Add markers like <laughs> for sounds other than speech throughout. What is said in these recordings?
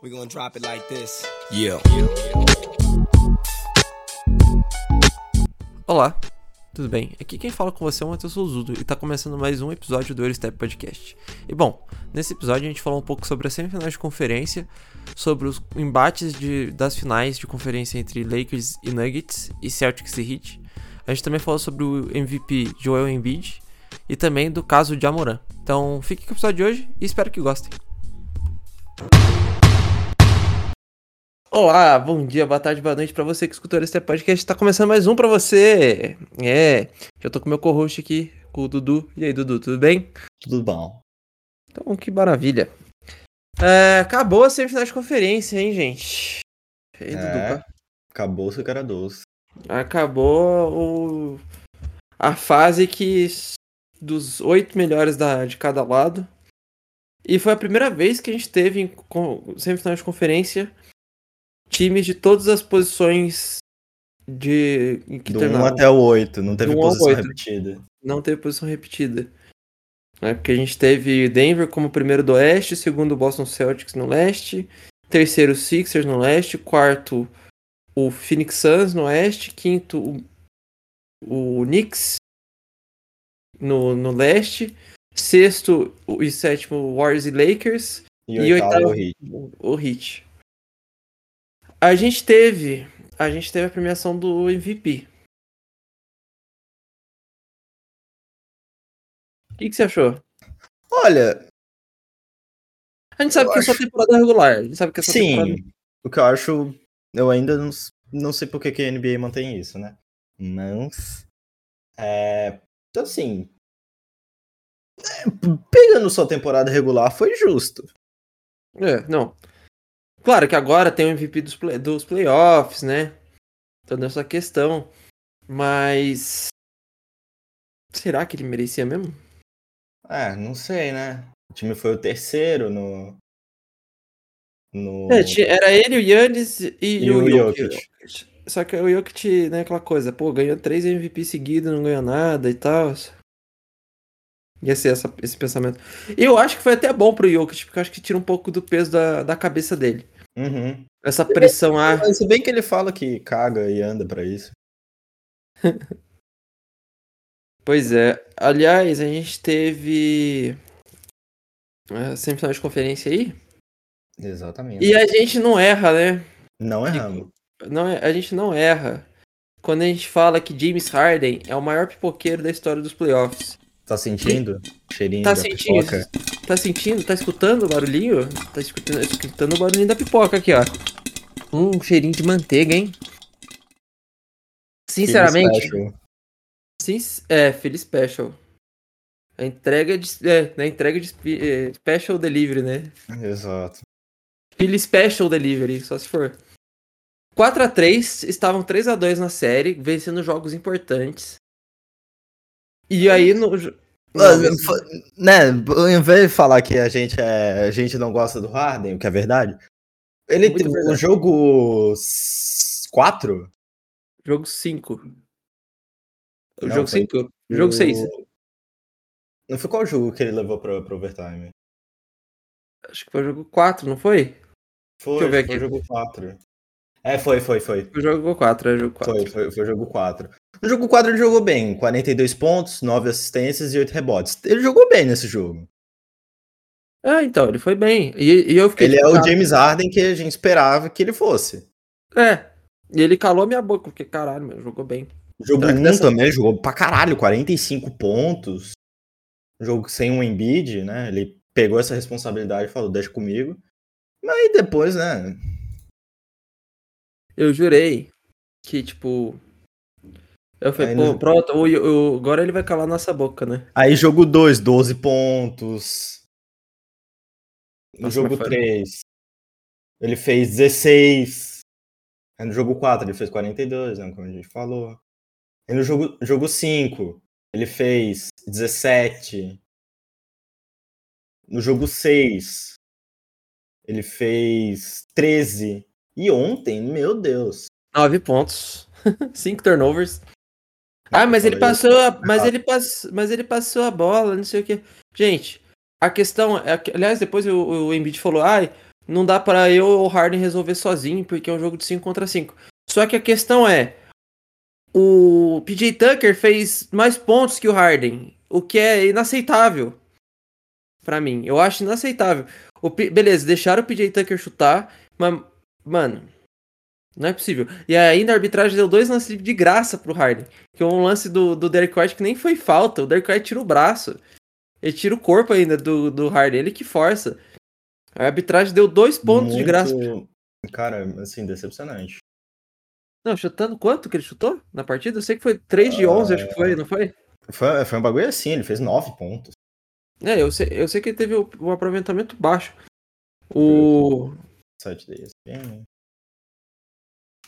We gonna drop it like this. Yeah. Olá, tudo bem? Aqui quem fala com você é o Matheus Souzudo e tá começando mais um episódio do Eurostep Podcast. E bom, nesse episódio a gente falou um pouco sobre as semifinais de conferência, sobre os embates de, das finais de conferência entre Lakers e Nuggets e Celtics e Heat. A gente também falou sobre o MVP Joel Embiid e também do caso de Amoran. Então fique com o episódio de hoje e espero que gostem. Olá, bom dia, boa tarde, boa noite para você que escutou esse podcast. Tá começando mais um para você. É, já tô com meu co-host aqui, com o Dudu. E aí, Dudu, tudo bem? Tudo bom. Então, que maravilha. É, acabou a semifinal de conferência, hein, gente? E aí, é, Dudu, acabou o cara doce. Acabou o... a fase que dos oito melhores da, de cada lado. E foi a primeira vez que a gente teve em semifinal de conferência times de todas as posições de. Que Do 1 até o 8, não teve posição repetida. Não teve posição repetida. É porque a gente teve Denver como primeiro do oeste, segundo Boston Celtics no leste, terceiro Sixers no leste, quarto o Phoenix Suns no oeste, quinto o, o Knicks no, no leste, sexto e sétimo Warriors e Lakers e, e oitavo, oitavo o, o Heat. A gente teve. A gente teve a premiação do MVP. O que, que você achou? Olha. A gente sabe que acho... é só temporada regular. A gente sabe que é só Sim. Temporada... O que eu acho. Eu ainda não, não sei por que, que a NBA mantém isso, né? Mas. É. Então, assim. É, pegando só temporada regular, foi justo. É, não. Claro que agora tem o MVP dos, play, dos playoffs, né? Toda essa questão. Mas. Será que ele merecia mesmo? É, não sei, né? O time foi o terceiro no. no... É, era ele, o Yannis e, e o, o Jokic. Jokic. Só que o Jokic, né, aquela coisa, pô, ganhou três MVP seguidos, não ganhou nada e tal. Ia ser essa, esse pensamento. Eu acho que foi até bom pro Jokic, porque eu acho que tira um pouco do peso da, da cabeça dele. Uhum. Essa pressão. Ah... Se bem que ele fala que caga e anda para isso. <laughs> pois é. Aliás, a gente teve. A semifinal de conferência aí? Exatamente. E a gente não erra, né? Não erramos. Não, a gente não erra quando a gente fala que James Harden é o maior pipoqueiro da história dos playoffs. Tá sentindo? Cheirinho tá da sentindo, pipoca? Tá sentindo? Tá escutando o barulhinho? Tá escutando, escutando o barulhinho da pipoca aqui, ó. Um cheirinho de manteiga, hein? Sinceramente. Sim, é, Philly Special. A entrega de. É, na entrega de é, Special Delivery, né? Exato. Philly Special Delivery, só se for. 4 a 3 estavam 3 a 2 na série, vencendo jogos importantes. E aí no. Né, em vez de falar que a gente, é, a gente não gosta do Harden, o que é verdade, ele tem o jogo 4? Jogo 5. O jogo 5? Jogo 6. Não foi qual jogo que ele levou pro, pro overtime? Acho que foi o jogo 4, não foi? Foi, Deixa eu ver aqui. foi o jogo 4. É, foi, foi, foi. Foi o jogo 4, é jogo 4. Foi, foi, foi o jogo 4. No jogo 4 ele jogou bem, 42 pontos, 9 assistências e 8 rebotes. Ele jogou bem nesse jogo. Ah, então, ele foi bem. E, e eu fiquei. Ele é o James Harden que a gente esperava que ele fosse. É. E ele calou minha boca, porque caralho, meu, jogou bem. Jogo 1 dessa... também, jogou pra caralho, 45 pontos. Jogo sem um Embiid, né? Ele pegou essa responsabilidade e falou, deixa comigo. Mas depois, né? Eu jurei que, tipo, eu falei, pô, não... pronto, o, o, agora ele vai calar nossa boca, né? Aí jogo 2, 12 pontos. No nossa, jogo 3, ele fez 16. Aí no jogo 4 ele fez 42, né, como a gente falou. Aí no jogo, jogo 5 ele fez 17. No jogo 6 ele fez 13. E ontem, meu Deus. 9 pontos. <laughs> 5 turnovers. Ah, mas ele passou, a, mas ele passou, mas ele passou a bola, não sei o que. Gente, a questão é, aliás, depois o, o Embiid falou, ai, não dá para eu ou o Harden resolver sozinho, porque é um jogo de 5 contra 5. Só que a questão é, o PJ Tucker fez mais pontos que o Harden, o que é inaceitável para mim. Eu acho inaceitável. O, beleza, deixaram o PJ Tucker chutar, mas, mano, não é possível. E ainda a arbitragem deu dois lances de graça pro Harden. Que é um lance do, do Derek White que nem foi falta. O Derek White tira o braço. Ele tira o corpo ainda do, do Harden. Ele que força. A arbitragem deu dois pontos Muito... de graça. Cara, assim, decepcionante. Não, chutando quanto que ele chutou na partida? Eu sei que foi 3 de 11, uh... acho que foi, não foi? foi? Foi um bagulho assim, ele fez 9 pontos. É, eu sei, eu sei que ele teve um aproveitamento baixo. O. Site ESPN.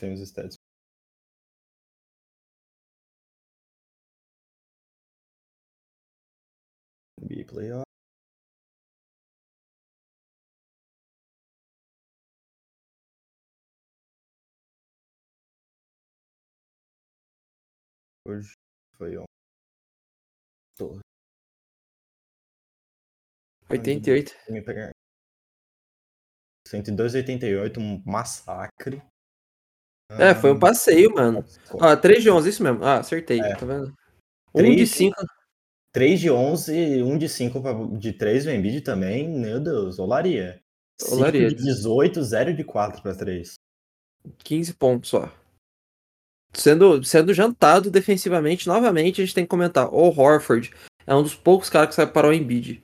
Tem os stats. NBA playoff. Hoje foi ontem. 88. 102,88, um massacre. É, foi um passeio, mano. Ah, 3 de 11, isso mesmo. Ah, acertei, é. tá vendo? 1 de 5. 3 de 11, 1 de 5 pra, de 3 do Embiid também, meu Deus, olaria. 5 de 18, 0 de 4 pra 3. 15 pontos só. Sendo, sendo jantado defensivamente, novamente, a gente tem que comentar. O Horford é um dos poucos caras que sabe parar o Embiid.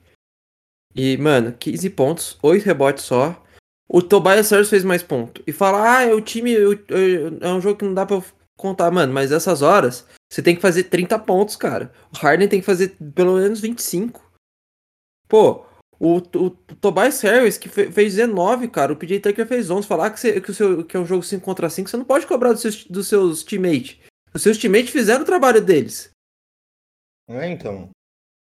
E, mano, 15 pontos, 8 rebotes só. O Tobias Harris fez mais ponto. E fala, ah, o time eu, eu, é um jogo que não dá pra contar, mano. Mas essas horas, você tem que fazer 30 pontos, cara. O Harden tem que fazer pelo menos 25. Pô, o, o, o Tobias Harris, que fe, fez 19, cara. O PJ Tucker fez 11. Falar que, você, que, o seu, que é um jogo 5 contra 5, você não pode cobrar dos seus, dos seus teammates. Os seus teammates fizeram o trabalho deles. É, então.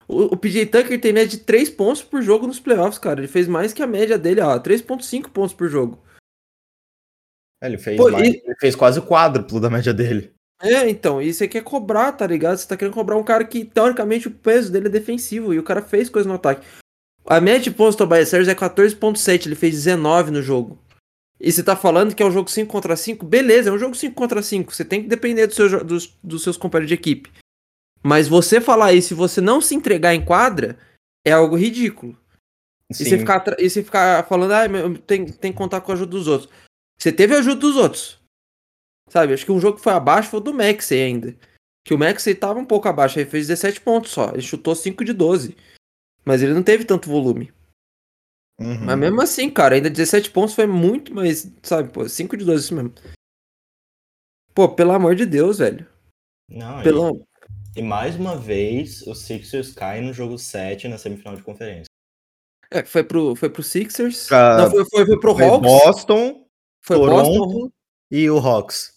O, o PJ Tucker tem média de 3 pontos por jogo nos playoffs, cara. Ele fez mais que a média dele, ó. 3,5 pontos por jogo. É, ele, fez Pô, mais, e... ele fez quase o quádruplo da média dele. É, então, e você quer cobrar, tá ligado? Você tá querendo cobrar um cara que, teoricamente, o peso dele é defensivo e o cara fez coisa no ataque. A média de pontos do Tobias Harris é 14.7, ele fez 19 no jogo. E você tá falando que é um jogo 5 contra 5? Beleza, é um jogo 5 contra 5. Você tem que depender do seu, dos, dos seus companheiros de equipe. Mas você falar isso e você não se entregar em quadra é algo ridículo. Sim. E você ficar, e você ficar falando, ah, tem, tem que contar com a ajuda dos outros. Você teve a ajuda dos outros. Sabe? Acho que um jogo que foi abaixo foi o do Maxey ainda. Que o Maxey tava um pouco abaixo, ele fez 17 pontos só. Ele chutou 5 de 12. Mas ele não teve tanto volume. Uhum. Mas mesmo assim, cara, ainda 17 pontos foi muito, mas, sabe, pô, 5 de 12 isso mesmo. Pô, pelo amor de Deus, velho. Não, pelo... E mais uma vez, o Sixers cai no jogo 7 na semifinal de conferência. É, foi pro, foi pro Sixers. Pra... Não, foi, foi, foi pro foi Hawks. Boston, foi Toronto Boston. e o Hawks.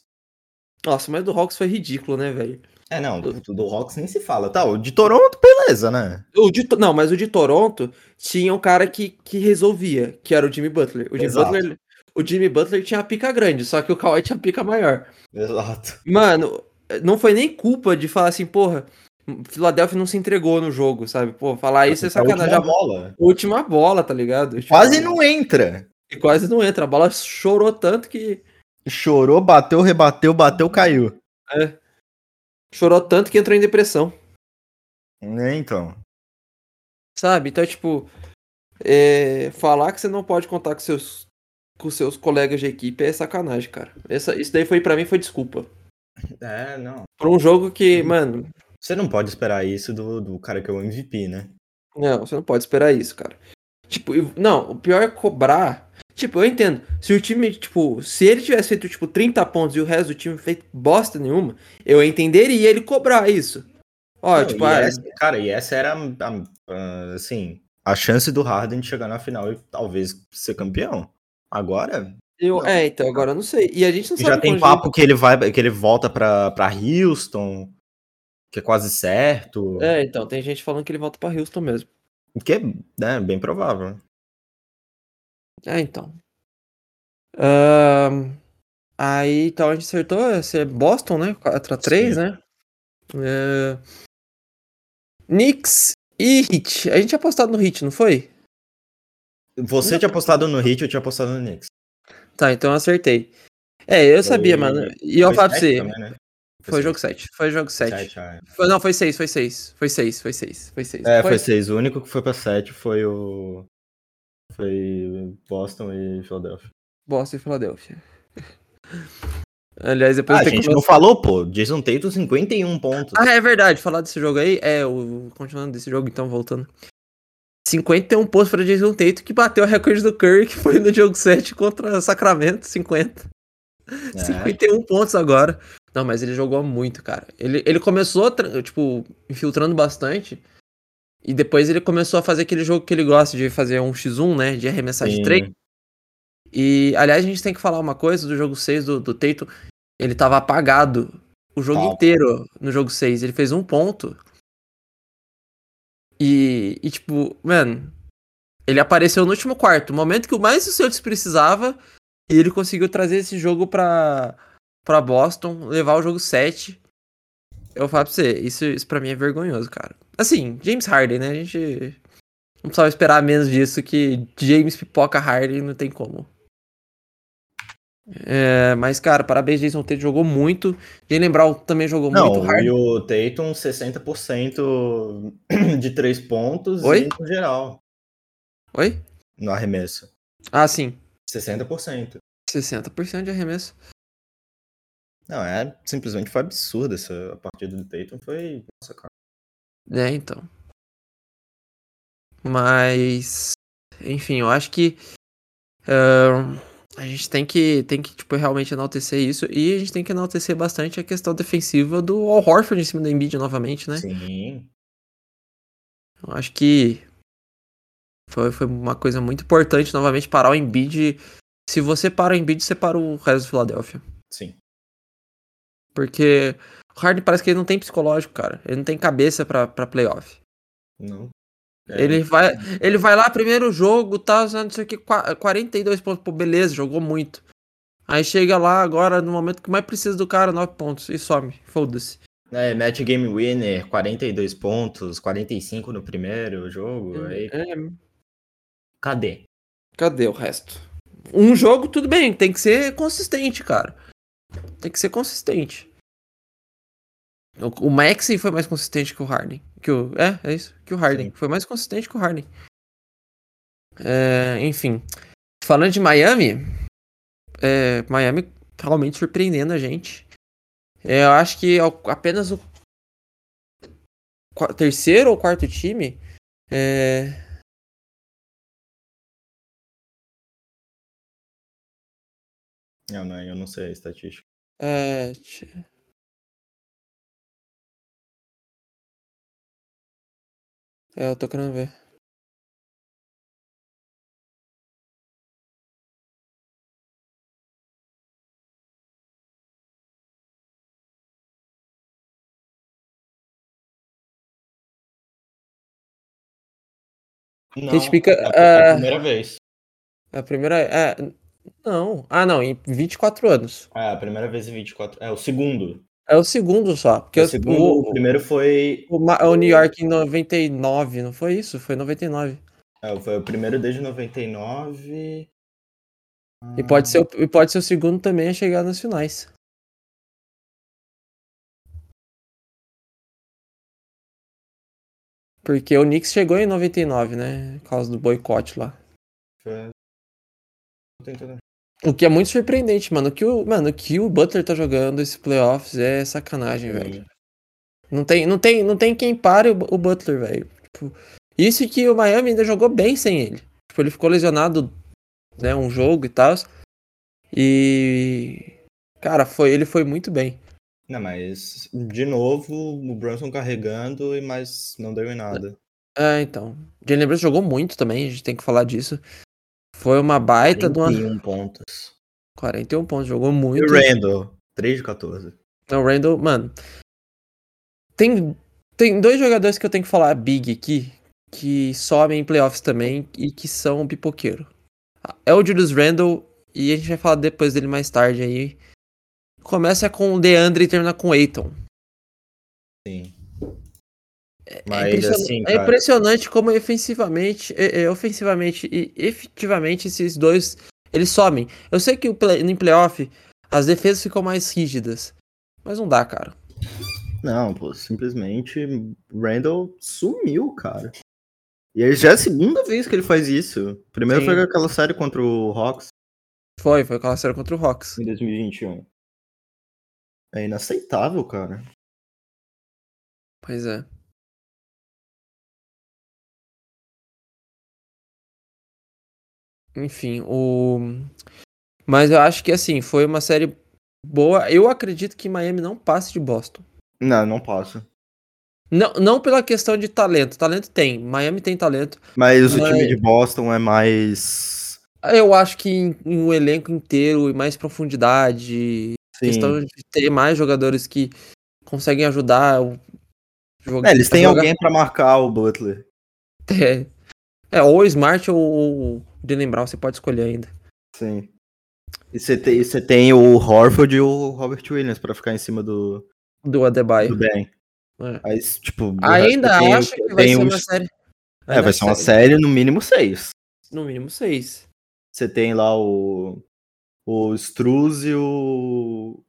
Nossa, mas do Hawks foi ridículo, né, velho? É, não, do, do Hawks nem se fala. Tá, o de Toronto, beleza, né? O de, não, mas o de Toronto tinha um cara que, que resolvia, que era o Jimmy Butler. O Jimmy Exato. Butler, o Jimmy Butler tinha a pica grande, só que o Kawhi tinha a pica maior. Exato. Mano, não foi nem culpa de falar assim, porra, Philadelphia não se entregou no jogo, sabe? Pô, falar isso é sacanagem. Última bola. Última bola, tá ligado? Tipo, quase não entra. E quase não entra. A bola chorou tanto que. Chorou, bateu, rebateu, bateu, caiu. É. Chorou tanto que entrou em depressão. É, então. Sabe? Então, tipo. É... Falar que você não pode contar com seus, com seus colegas de equipe é sacanagem, cara. Essa, isso daí foi para mim foi desculpa. <laughs> É, não. Por um jogo que, mano. Você não pode esperar isso do, do cara que é o MVP, né? Não, você não pode esperar isso, cara. Tipo, não, o pior é cobrar. Tipo, eu entendo. Se o time, tipo, se ele tivesse feito, tipo, 30 pontos e o resto do time feito bosta nenhuma, eu entenderia ele cobrar isso. Ó, não, tipo, ah, essa, cara, e essa era, assim, a chance do Harden de chegar na final e talvez ser campeão. Agora, eu, é, então, agora eu não sei. E a gente não sabe. Já tem papo que ele vai, que ele volta pra, pra Houston, que é quase certo. É, então, tem gente falando que ele volta pra Houston mesmo. Que é né, bem provável. É, então. Uh, aí, então, a gente acertou esse é Boston, né? 4x3, né? Uh, Knicks e Hit. A gente tinha apostado no Hit, não foi? Você tinha apostado no Hit, eu tinha apostado no Knicks. Tá, então eu acertei. É, eu sabia, Foi- mano. E eu Foi falo pra você. também, né? Foi seis. jogo 7. Foi jogo 7. Sete, ah, Foi, não, foi 6, foi 6. Foi 6, foi 6, foi 6. É, foi seis. O único que foi pra sete foi o. Foi Boston e Philadelphia. Boston e Filadélfia. <laughs> Aliás, depois Ah, a gente não falou, pô. Jason Tatum, 51 pontos. Ah, é verdade. Falar desse jogo aí. É, o... continuando desse jogo, então, voltando. 51 pontos pra Jason Tatum, que bateu o recorde do Curry, que foi no jogo 7 contra Sacramento, 50. É. 51 pontos agora. Não, mas ele jogou muito, cara. Ele, ele começou, tipo, infiltrando bastante. E depois ele começou a fazer aquele jogo que ele gosta de fazer um x1, né? De arremessar de Sim. 3. E, aliás, a gente tem que falar uma coisa do jogo 6 do, do Tatum. Ele tava apagado o jogo Tava. inteiro no jogo 6. Ele fez um ponto. E, e, tipo, mano, ele apareceu no último quarto. Momento que o mais o Celtics precisava. E ele conseguiu trazer esse jogo pra, pra Boston, levar o jogo 7. Eu falo pra você, isso, isso pra mim é vergonhoso, cara. Assim, James Harden, né? A gente não precisava esperar menos disso que James pipoca Harden, não tem como. É, mas, cara, parabéns, Jason Tatum jogou muito. Jalen Brown também jogou muito. Não, e o Tatum, 60% <clears throat> de 3 pontos Oi? e no geral, Oi? no arremesso. Ah, sim. 60%. 60% de arremesso. Não, é simplesmente foi absurdo essa a partida do Tatum. Foi. Nossa, cara. É, então. Mas. Enfim, eu acho que. ahn, a gente tem que, tem que tipo, realmente enaltecer isso. E a gente tem que enaltecer bastante a questão defensiva do Al Horford em cima do Embiid novamente, né? Sim. Eu acho que. Foi, foi uma coisa muito importante novamente parar o Embiid. Se você para o Embiid, você para o resto do Philadelphia. Sim. Porque o Harden parece que ele não tem psicológico, cara. Ele não tem cabeça pra, pra playoff. Não. É, Ele vai, ele vai lá, primeiro jogo, tá, não sei o que, qua- 42 pontos, pô, beleza, jogou muito. Aí chega lá agora, no momento que mais precisa do cara, 9 pontos, e some, foda-se. É, match game winner, 42 pontos, 45 no primeiro jogo. Aí, É, cadê? cadê o resto? Um jogo, tudo bem, tem que ser consistente, cara. Tem que ser consistente. O, o Maxi foi mais consistente que o Harden. Que o, é, é isso, que o Harden. Sim. Foi mais consistente que o Harden. É, enfim. Falando de Miami, é, Miami realmente surpreendendo a gente. É, eu acho que apenas o terceiro ou quarto time é, Não, não, eu não sei a estatística. é, é, eu tô querendo ver. Não, fica, é a- é ah, primeira vez. A primeira é. Não. Ah, não, em 24 anos. É, a primeira vez em 24. É, o segundo. É o segundo só. Porque o segundo, o, o primeiro foi. o o New York em 99, não foi isso? Foi 99. É, foi o primeiro desde 99. E pode ser, o- e pode ser o segundo também a chegar nas finais. Porque o Knicks chegou em 99, né? Por causa do boicote lá. Foi- Tô tentando- O que é muito surpreendente, mano. O que o, mano, o que o Butler tá jogando esses playoffs é sacanagem, velho. Não tem, não tem, não tem quem pare o, o Butler, velho. Tipo, isso que o Miami ainda jogou bem sem ele. Tipo, ele ficou lesionado, né, um jogo e tal. E cara, foi, ele foi muito bem. Não, mas de novo o Brunson carregando, e mas não deu em nada. É, então. Jalen Brunson jogou muito também, a gente tem que falar disso. Foi uma baita de uma 41 pontos. 41 pontos, jogou E muito. o Randall, 3 de 14. O Randall, mano. Tem, tem dois jogadores que eu tenho que falar big aqui, que somem em playoffs também e que são pipoqueiro. É o Julius Randall e a gente vai falar depois dele mais tarde aí. Começa com o DeAndre e termina com o Aiton. Sim. É, Mas, impressionante, assim, é cara- impressionante como ofensivamente, é, é, ofensivamente e efetivamente esses dois eles somem. Eu sei que o play, no playoff as defesas ficam mais rígidas, mas não dá, cara. Não, pô, simplesmente Randall sumiu, cara. E aí já é a segunda vez que ele faz isso. Primeiro Sim. foi aquela série contra o Hawks Foi, foi aquela série contra o Hawks. em 2021. É inaceitável, cara. Pois é. Enfim, o. Mas eu acho que assim, foi uma série boa. Eu acredito que Miami não passe de Boston. Não, não passa. Não, não pela questão de talento. Talento tem. Miami tem talento. Mas, o Mas- time de Boston é mais. Eu acho que em, em um elenco inteiro e mais profundidade. Sim. Questão de ter mais jogadores que conseguem ajudar o jogo. É, eles têm jogar- alguém pra marcar o Butler. <laughs> É, é ou o Smart ou o Jalen Brown, você pode escolher ainda. Sim. E você tem, você tem o Horford e o Robert Williams pra ficar em cima do, Do Adebayo. do Ben. É. Aí, tipo, Ainda tem acho que vai ser os- uma série. É, Ainda vai ser uma que série no mínimo seis. No mínimo seis. Você tem lá o. O Struz e o.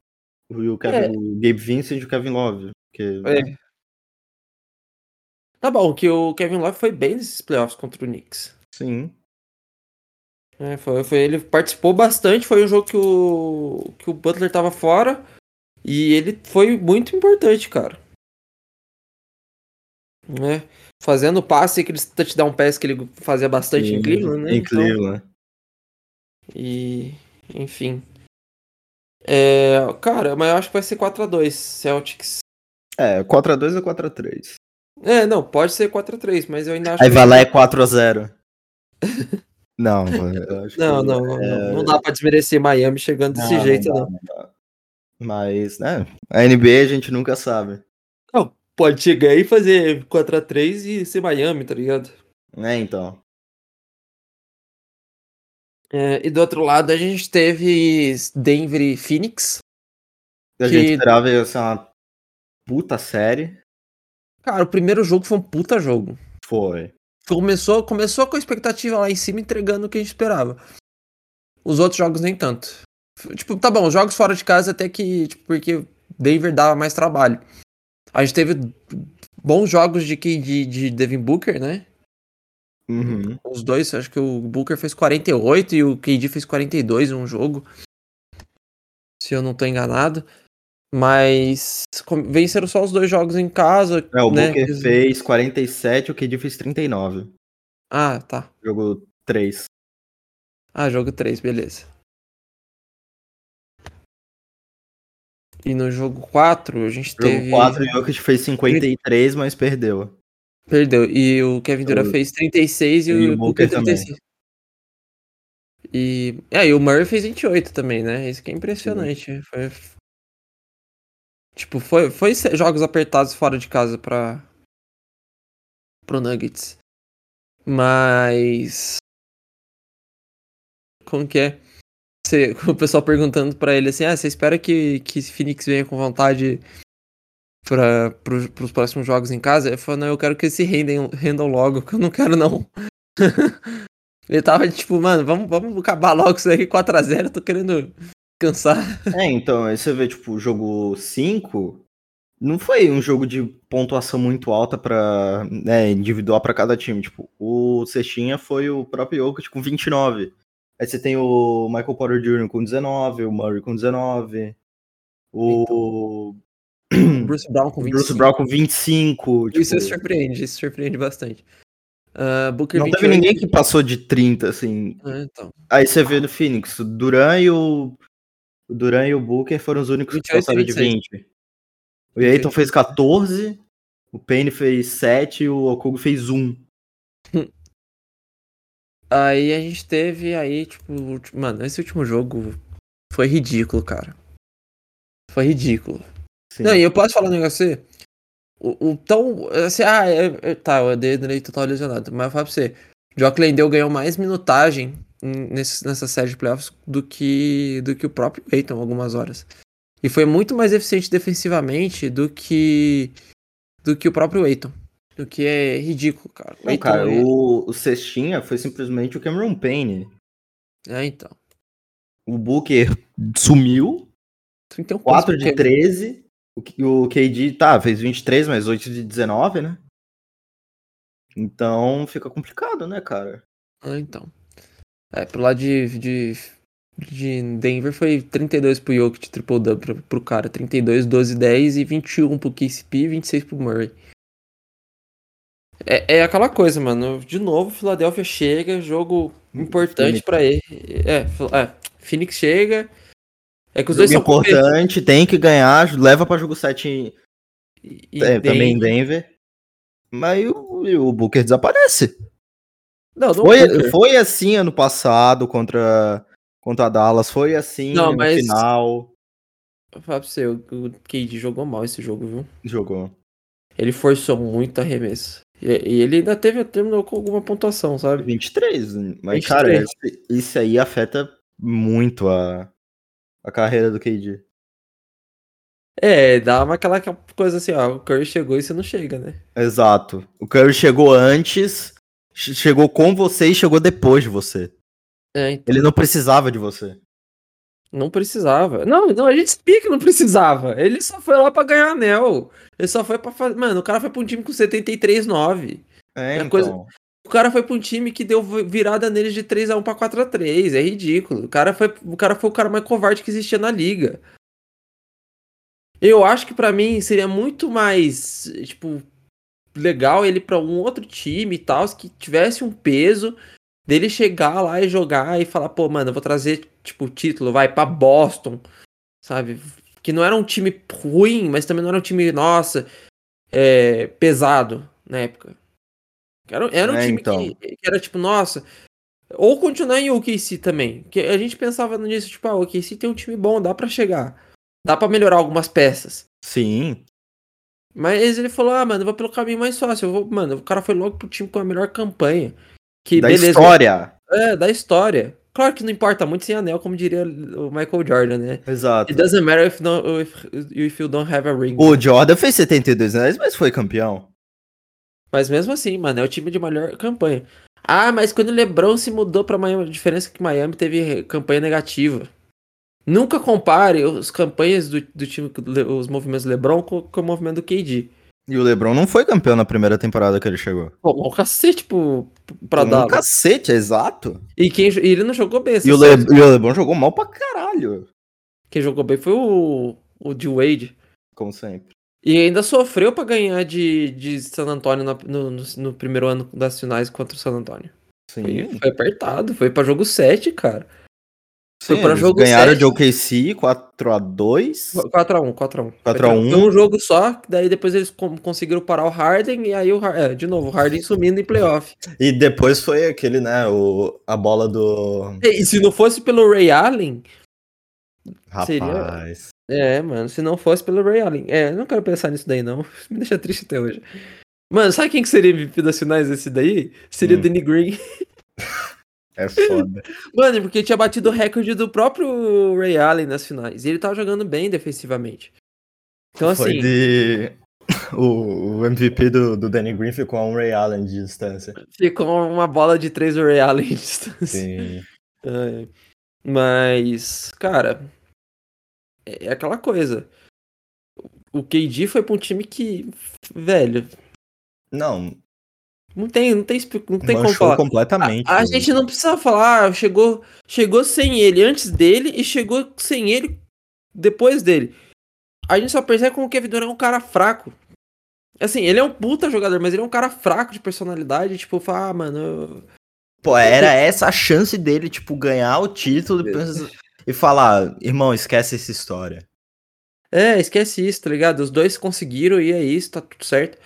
E o, Kevin, É. o Gabe Vincent e o Kevin Love. Que, É. Tá bom, que o Kevin Love foi bem nesses playoffs contra o Knicks. Sim. É, foi, foi, ele participou bastante, foi um jogo que o, que o Butler tava fora. E ele foi muito importante, cara. Né? Fazendo passe, aqueles touchdown pass que ele fazia bastante em Sim, Cleveland, né? Em Então- Cleveland. E, enfim. É, cara, mas eu acho que vai ser 4x2 Celtics. É, 4x2 ou 4x3. É, não, pode ser 4x3, mas eu ainda acho Aí vai lá é 4x0. <laughs> não, acho Não, não, é- não, não dá pra desmerecer Miami chegando desse Não, jeito, não. dá, não. Mas, né, a NBA a gente nunca sabe. Não, pode chegar aí e fazer 4x3 e ser Miami, tá ligado? É, então. É, e do outro lado a gente teve Denver e Phoenix. A Que- gente esperava ser uma puta série. Cara, o primeiro jogo foi um puta jogo. Foi. Começou, começou com a expectativa lá em cima, entregando o que a gente esperava. Os outros jogos nem tanto. Tipo, tá bom, os jogos fora de casa até que, tipo, porque Denver dava mais trabalho. A gente teve bons jogos de, de, de Devin Booker, né? Uhum. Os dois, acho que o Booker fez 48 e o KD fez 42 em um jogo. Se eu não tô enganado. Mas venceram só os dois jogos em casa. É, o né? Booker fez 47, o KD fez 39. Ah, tá. Jogo 3. Ah, jogo 3, beleza. E no jogo 4, a gente Jogo teve. 4, o Jokic fez 53, mas perdeu. Perdeu. E o Kevin Durant O- fez 36 e, e o o Booker Booker também. 36. E, é, e o Murray fez 28 também, né? Isso que é impressionante. Foi, tipo, foi, foi jogos apertados fora de casa para pro Nuggets. Mas como que é? <laughs> O pessoal perguntando pra ele assim: "Ah, você espera que que Phoenix venha com vontade para pro, pros próximos jogos em casa?" Ele falou: "Não, eu quero que eles se rendem, rendam logo, que eu não quero não." <laughs> Ele tava tipo, mano, vamos, vamos acabar logo isso aqui 4x0, tô querendo cansar. <laughs> É, então, aí você vê, tipo, o jogo 5 não foi um jogo de pontuação muito alta para né, individual pra cada time. Tipo, o Cestinha foi o próprio Jokic com 29. Aí você tem o Michael Porter Jr. com 19, o Murray com 19, o <clears throat> Bruce Brown com o 25. Bruce Brown com 25. Isso tipo, surpreende, isso surpreende bastante. Ah, Booker não 28. teve ninguém que passou de 30, assim. Ah, então. Aí você vê no Phoenix, o Duran e o. O Duran e o Booker foram os únicos 28 que passaram e de 26. 20. O Aiton fez 14, o Payne fez 7 e o Okugo fez 1. <laughs> Aí a gente teve aí, tipo, mano, esse último jogo foi ridículo, cara. Foi ridículo. Sim. Não, e eu posso falar um negócio você? O, o tão. Assim, ah, é, é- tá, o Adriano total lesionado. Mas eu falo pra você, Jock Landale ganhou mais minutagem em- nesse, nessa série de playoffs do que, do que o próprio Aiton algumas horas. E foi muito mais eficiente defensivamente do que do que o próprio Aiton. O que é ridículo, cara. Não, Então, cara, é- o, o Cestinha foi simplesmente o Cameron Payne. É, então. O Booker sumiu, 31 4 pontos de por 13. O, o KD, tá, fez 23, mas 8 de 19, né? Então fica complicado, né, cara? Ah, então. É, pro lado de, de, de Denver foi 32 pro Jokic, triple double pro, pro cara. 32, 12, 10 e 21 pro KCP e 26 pro Murray. É, é aquela coisa, mano. De novo, Philadelphia chega, jogo importante pra ele. É, é, Phoenix chega. É que os dois Jogo são importante, tem que ganhar, leva pra jogo 7 em- é, também em Denver- Denver. Mas o, o Booker desaparece. Não, não Foi, Booker. foi assim ano passado contra, contra a Dallas, foi assim Não, no mas- final. Falar pra você, o, KD jogou mal esse jogo, viu? Jogou. Ele forçou muito arremesso. E, e ele ainda teve, terminou com alguma pontuação, sabe? 23. Mas, 23. cara, isso aí afeta muito a, a carreira do KD. É, dá uma aquela coisa assim, ó, o Curry chegou e você não chega, né? Exato. O Curry chegou antes, chegou com você e chegou depois de você. É, então, Ele não precisava de você. não precisava. Não, não, a gente sabia que não precisava. Ele só foi lá pra ganhar anel. Ele só foi pra fazer. Mano, o cara foi pra um time com 73-9. É, É então. coisa- O cara foi pra um time que deu virada neles de 3x1 pra 4x3. É ridículo. O cara, foi, o cara foi o cara mais covarde que existia na liga. Eu acho que pra mim seria muito mais, tipo, legal ele pra um outro time e tal, que tivesse um peso dele chegar lá e jogar e falar, pô, mano, eu vou trazer, tipo, o título, vai pra Boston, sabe? Que não era um time ruim, mas também não era um time, nossa, é, pesado na época. Era, era um É, time então. que, que era tipo, nossa. Ou continuar em OKC também. Que a gente pensava nisso, tipo, ah, o OKC tem um time bom, dá pra chegar. Dá pra melhorar algumas peças. Sim. Mas ele falou, ah, mano, eu vou pelo caminho mais fácil. Eu vou, mano, o cara foi logo pro time com a melhor campanha. Que da beleza. história. É, da história. Claro que não importa muito sem anel, como diria o Michael Jordan, né? Exato. It doesn't matter if, no, if, if you don't have a ring. O Jordan fez 72 anos, mas foi campeão. Mas mesmo assim, mano, é o time de melhor campanha. Ah, mas quando o LeBron se mudou pra Miami, a diferença é que Miami teve campanha negativa. Nunca compare as campanhas do, do time, os movimentos do LeBron com, com o movimento do KD. E o LeBron não foi campeão na primeira temporada que ele chegou. Pô, um cacete pro, pra Um Dallas. cacete, exato. E, quem, e ele não jogou bem. E o. Le, e o LeBron jogou mal pra caralho. Quem jogou bem foi o, o D. Wade. Como sempre. E ainda sofreu pra ganhar de, de San Antonio na- no, no, no primeiro ano das finais contra o San Antonio. Foi, Sim. foi apertado, foi pra jogo 7, cara. Foi Sim, pra eles jogo ganharam sete. de OKC 4x2. 4x1, 4x1. 4 a 1. Foi um jogo só, daí depois eles conseguiram parar o Harden e aí o Har- é, de novo, o Harden sumindo em playoff. E depois foi aquele, né, o, a bola do... E, se não fosse pelo Ray Allen, Seria- Rapaz. é, mano, se não fosse pelo Ray Allen, é, não quero pensar nisso daí não, <laughs> me deixa triste até hoje. Mano, sabe quem que seria MVP das finais desse daí? Seria Hum. o Danny Green. É foda. <laughs> Mano, porque tinha batido o recorde do próprio Ray Allen nas finais. E ele tava jogando bem defensivamente. Então, Foi assim, de... <laughs> O, MVP do, do Danny Green ficou a um Ray Allen de distância. ficou uma bola de três do Ray Allen de distância. Sim. <laughs> É, mas, cara, é é aquela coisa. O KD foi pra um time que, velho, Não, não tem, não tem, não tem como falar. completamente. A, a gente não precisa falar, chegou, chegou sem ele antes dele e chegou sem ele depois dele. A gente só percebe como o Kevin Durant é um cara fraco. Assim, ele é um puta jogador, mas ele é um cara fraco de personalidade. Tipo, fala, ah, mano. eu- Pô, era essa a chance dele, tipo, ganhar o título e falar, irmão, esquece essa história. É, esquece isso, tá ligado? Os dois conseguiram e é isso, tá tudo certo.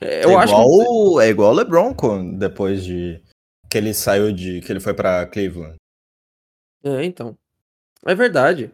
É, Eu é, acho igual, que. o- é igual o LeBron depois de que ele saiu de. que ele foi pra Cleveland. É, então. É verdade.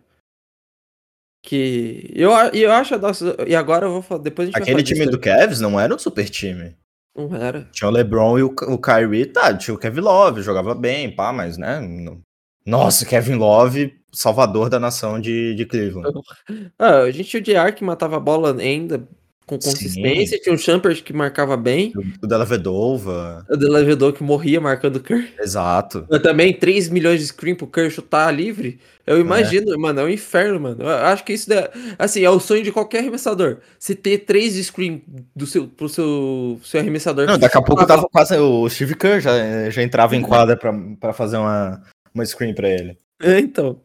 Que. Eu, e eu acho. Nossa, e agora eu vou falar. Depois a gente Aquele time do Cavs não era um super time. Não era. Tinha o LeBron e o, o Kyrie, tá, tinha o Kevin Love, jogava bem, pá, mas, né? não- Nossa, Kevin Love, salvador da nação de, de Cleveland. <laughs> Ah, a gente tinha o JR que matava a bola ainda com consistência. Sim. Tinha o Champers que marcava bem. O Della Vedova. O Della Vedova que morria marcando o Kerr. Exato. Mas também 3 milhões de screen pro Kerr chutar livre. Eu é. imagino, é. mano, é um inferno, mano. Eu acho que isso, é, assim, é o sonho de qualquer arremessador. Se ter 3 screen do seu, pro seu, seu arremessador. Não, daqui a pouco tava quase. O Steve Kerr já, já entrava em quadra pra, pra fazer uma, uma screen pra ele. É, então.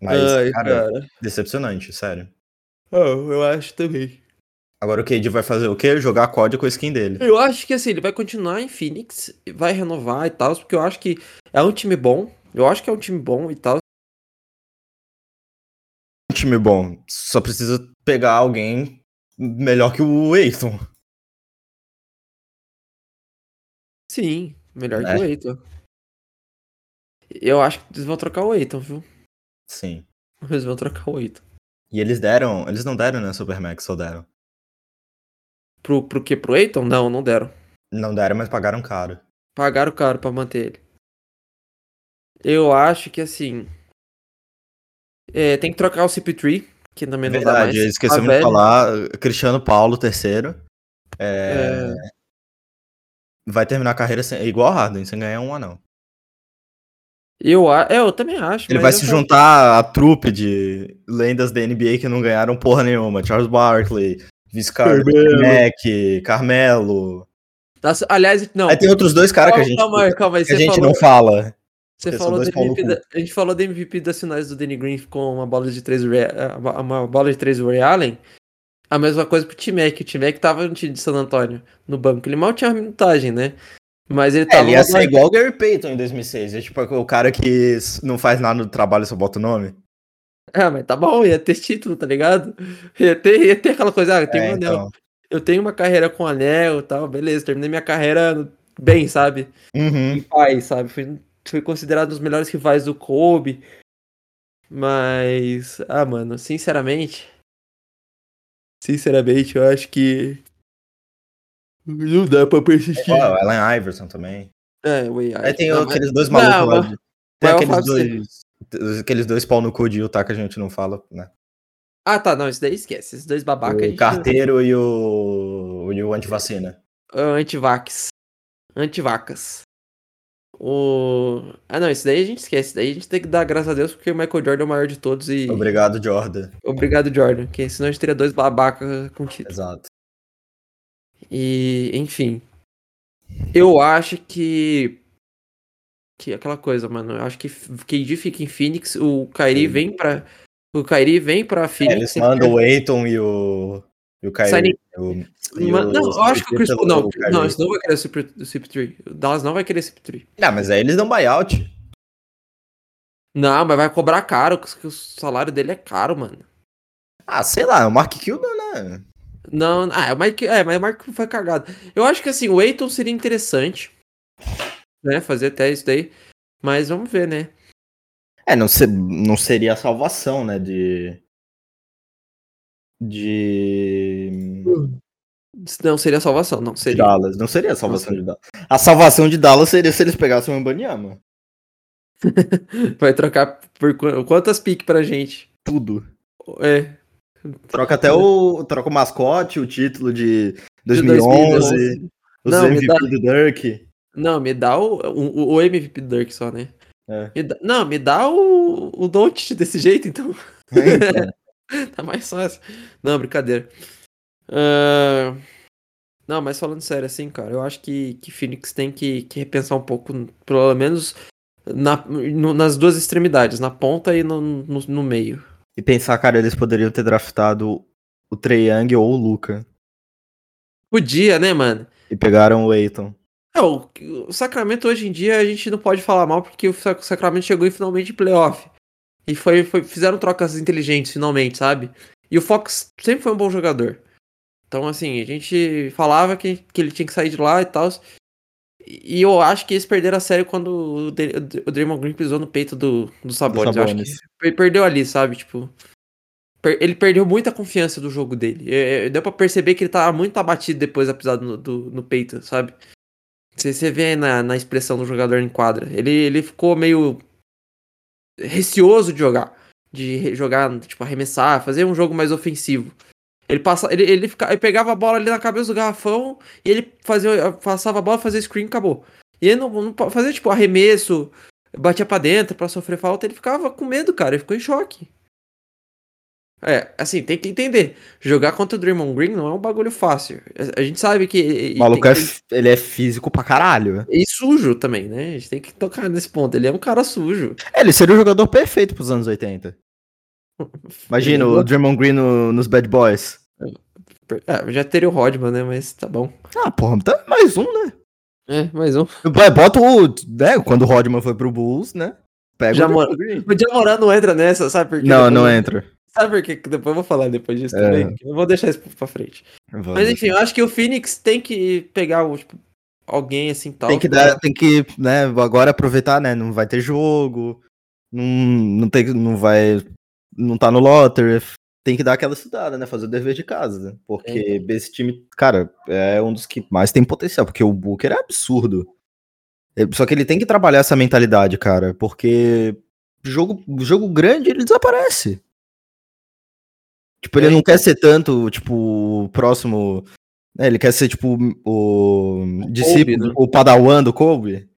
Mas, Ai, cara, cara, decepcionante, sério. Oh, eu acho também. Agora o KD vai fazer o quê? Jogar código com a skin dele. Eu acho que assim, ele vai continuar em Phoenix, vai renovar e tal, porque eu acho que é um time bom. Eu acho que é um time bom e tal. Um time bom. Só precisa pegar alguém melhor que o Eiton. Sim, melhor é. que o Eiton. Eu acho que eles vão trocar o Eiton, viu? Sim. Eles vão trocar o Eiton. E eles deram. Eles não deram, né, Supermax, ou deram? Pro, pro que? Pro Eiton? Não, não deram. Não deram, mas pagaram caro. Pagaram caro pra manter ele. Eu acho que assim. É, tem que trocar o CP3, que também não Verdade, dá mais. esquecemos de falar. Cristiano Paulo, terceiro. É... É... Vai terminar a carreira sem... igual Harden, sem ganhar um anão. Eu, é, eu também acho. Ele vai se juntar à trupe de lendas da NBA que não ganharam porra nenhuma. Charles Barkley, Vince Carmelo. Mac, Carmelo. Nossa, aliás, não. Aí tem outros dois caras que a gente, calma, calma, que a gente falou, não fala. Você falou da MVP da, a gente falou da MVP das finais do Danny Green com uma bola de três uma bola de três Ray Allen. A mesma coisa pro T-Mac. O T-Mac tava no time de San Antônio, no banco. Ele mal tinha minutagem, né? Mas ele tava. É, ele ia ser igual o Gary Payton em 2006. É tipo o cara que não faz nada do trabalho só bota o nome. Ah, mas tá bom, ia ter título, tá ligado? Ia ter, ia ter aquela coisa, ah, eu tenho é, um anel. Então. Eu tenho uma carreira com anel e tal, beleza, terminei minha carreira bem, sabe? Uhum. Em paz, sabe? Fui, fui considerado um dos melhores rivais do Kobe. Mas, ah, mano, sinceramente. Sinceramente, eu acho que não dá pra persistir. É, o Allen Iverson também. É, o Aí é, tem não, aqueles dois malucos lá. Tem aqueles dois, aqueles dois pau no cu de Utah que a gente não fala, né? Ah, tá, não, isso daí esquece. Esses dois babacas. O carteiro e o, e o antivacina. O antivax. Antivacas. O... Ah, não, isso daí a gente esquece. Daí a gente tem que dar graças a Deus porque o Michael Jordan é o maior de todos e. Obrigado, Jordan. Obrigado, Jordan. Que senão a gente teria dois babacas com título. Exato. E, enfim. Eu acho que. Que aquela coisa, mano. Eu acho que KD fica em Phoenix, o Kyrie vem pra. O Kyrie vem pra é, Phoenix. É, eles mandam o Aiton e o. E o Kyrie. O, e não, eu acho que o Chris Paul. Não, não, eles não vai querer o CP3. O Dallas não vai querer o CP3. Não, mas aí eles dão buyout. Não, mas vai cobrar caro, porque o salário dele é caro, mano. Ah, sei lá, o Mark Cuban, né? Não, ah, o Mike, é, mas o Mark foi cagado. Eu acho que assim, o Eiton seria interessante, né, fazer até isso daí, mas vamos ver, né. É, não, ser, não seria a salvação, né, de... De... Não seria a salvação, não seria. Dallas, não seria a salvação não de Dallas. A salvação de Dallas seria se eles pegassem o Mbanyama. <laughs> Vai trocar por quantas piques pra gente? Tudo. É, Troca até o. Troca o mascote, o título de 2011, de os não, MVP dá... do Dirk. Não, me dá o, o, o MVP do Dirk só, né? É. Me dá... não, me dá o, o Don't <laughs> desse jeito, então. É, então. <laughs> tá mais fácil. Não, brincadeira. Uh... Não, mas falando sério, assim, cara, eu acho que, que Phoenix tem que, que repensar um pouco, pelo menos na, no, nas duas extremidades, na ponta e no, no, no meio. E pensar, cara, eles poderiam ter draftado o Trey Young ou o Luca. Podia, né, mano? E pegaram o Aiton. É, o, o Sacramento hoje em dia a gente não pode falar mal porque o Sacramento chegou em finalmente playoff. E foi, foi, fizeram trocas inteligentes finalmente, sabe? E o Fox sempre foi um bom jogador. Então, assim, a gente falava que, que ele tinha que sair de lá e tal. E eu acho que eles perderam a série quando o, o Draymond Green pisou no peito do, do Sabonis. Do Sabonis. Eu acho que perdeu ali, sabe? Tipo, per, ele perdeu muita confiança do jogo dele. É, é, deu pra perceber que ele tava muito abatido depois da pisada no, do, no peito, sabe? Você, você vê na, na expressão do jogador em quadra. Ele, ele ficou meio receoso de jogar. De jogar, tipo, arremessar, fazer um jogo mais ofensivo. Ele, passa, ele, ele, fica, ele pegava a bola ali na cabeça do garrafão e ele fazia, passava a bola, fazia screen e acabou. E ele não, não fazia, tipo, arremesso, batia para dentro para sofrer falta, ele ficava com medo, cara, ele ficou em choque. É, assim, tem que entender. Jogar contra o Draymond Green não é um bagulho fácil. A gente sabe que. O maluco é, ele é físico pra caralho. E sujo também, né? A gente tem que tocar nesse ponto. Ele é um cara sujo. É, ele seria o jogador perfeito pros anos 80. Imagina o Draymond Green no, nos Bad Boys. É, já teria o Rodman, né? Mas tá bom. Ah, porra, tá mais um, né? É, mais um. Bota o. Né, quando o Rodman foi pro Bulls, né? Pega já o mora... O Jamoran não entra nessa, sabe por quê? Não, não entra. Sabe por quê? Depois eu vou falar depois disso é. também. Não vou deixar isso pra frente. Mas enfim, eu acho que o Phoenix tem que pegar o, tipo, alguém assim tal. Tem que dar, tem que, né, agora aproveitar, né? Não vai ter jogo. Não, não, tem, não vai. Não tá no lottery. Tem que dar aquela estudada, né? Fazer o dever de casa. Né? Porque é. esse time, cara, é um dos que mais tem potencial. Porque o Booker é absurdo. Só que ele tem que trabalhar essa mentalidade, cara. Porque jogo, jogo grande ele desaparece. Tipo, ele é, não então... quer ser tanto, tipo, o próximo. Né, ele quer ser, tipo, o, o discípulo, Kobe, né? o padawan do Kobe.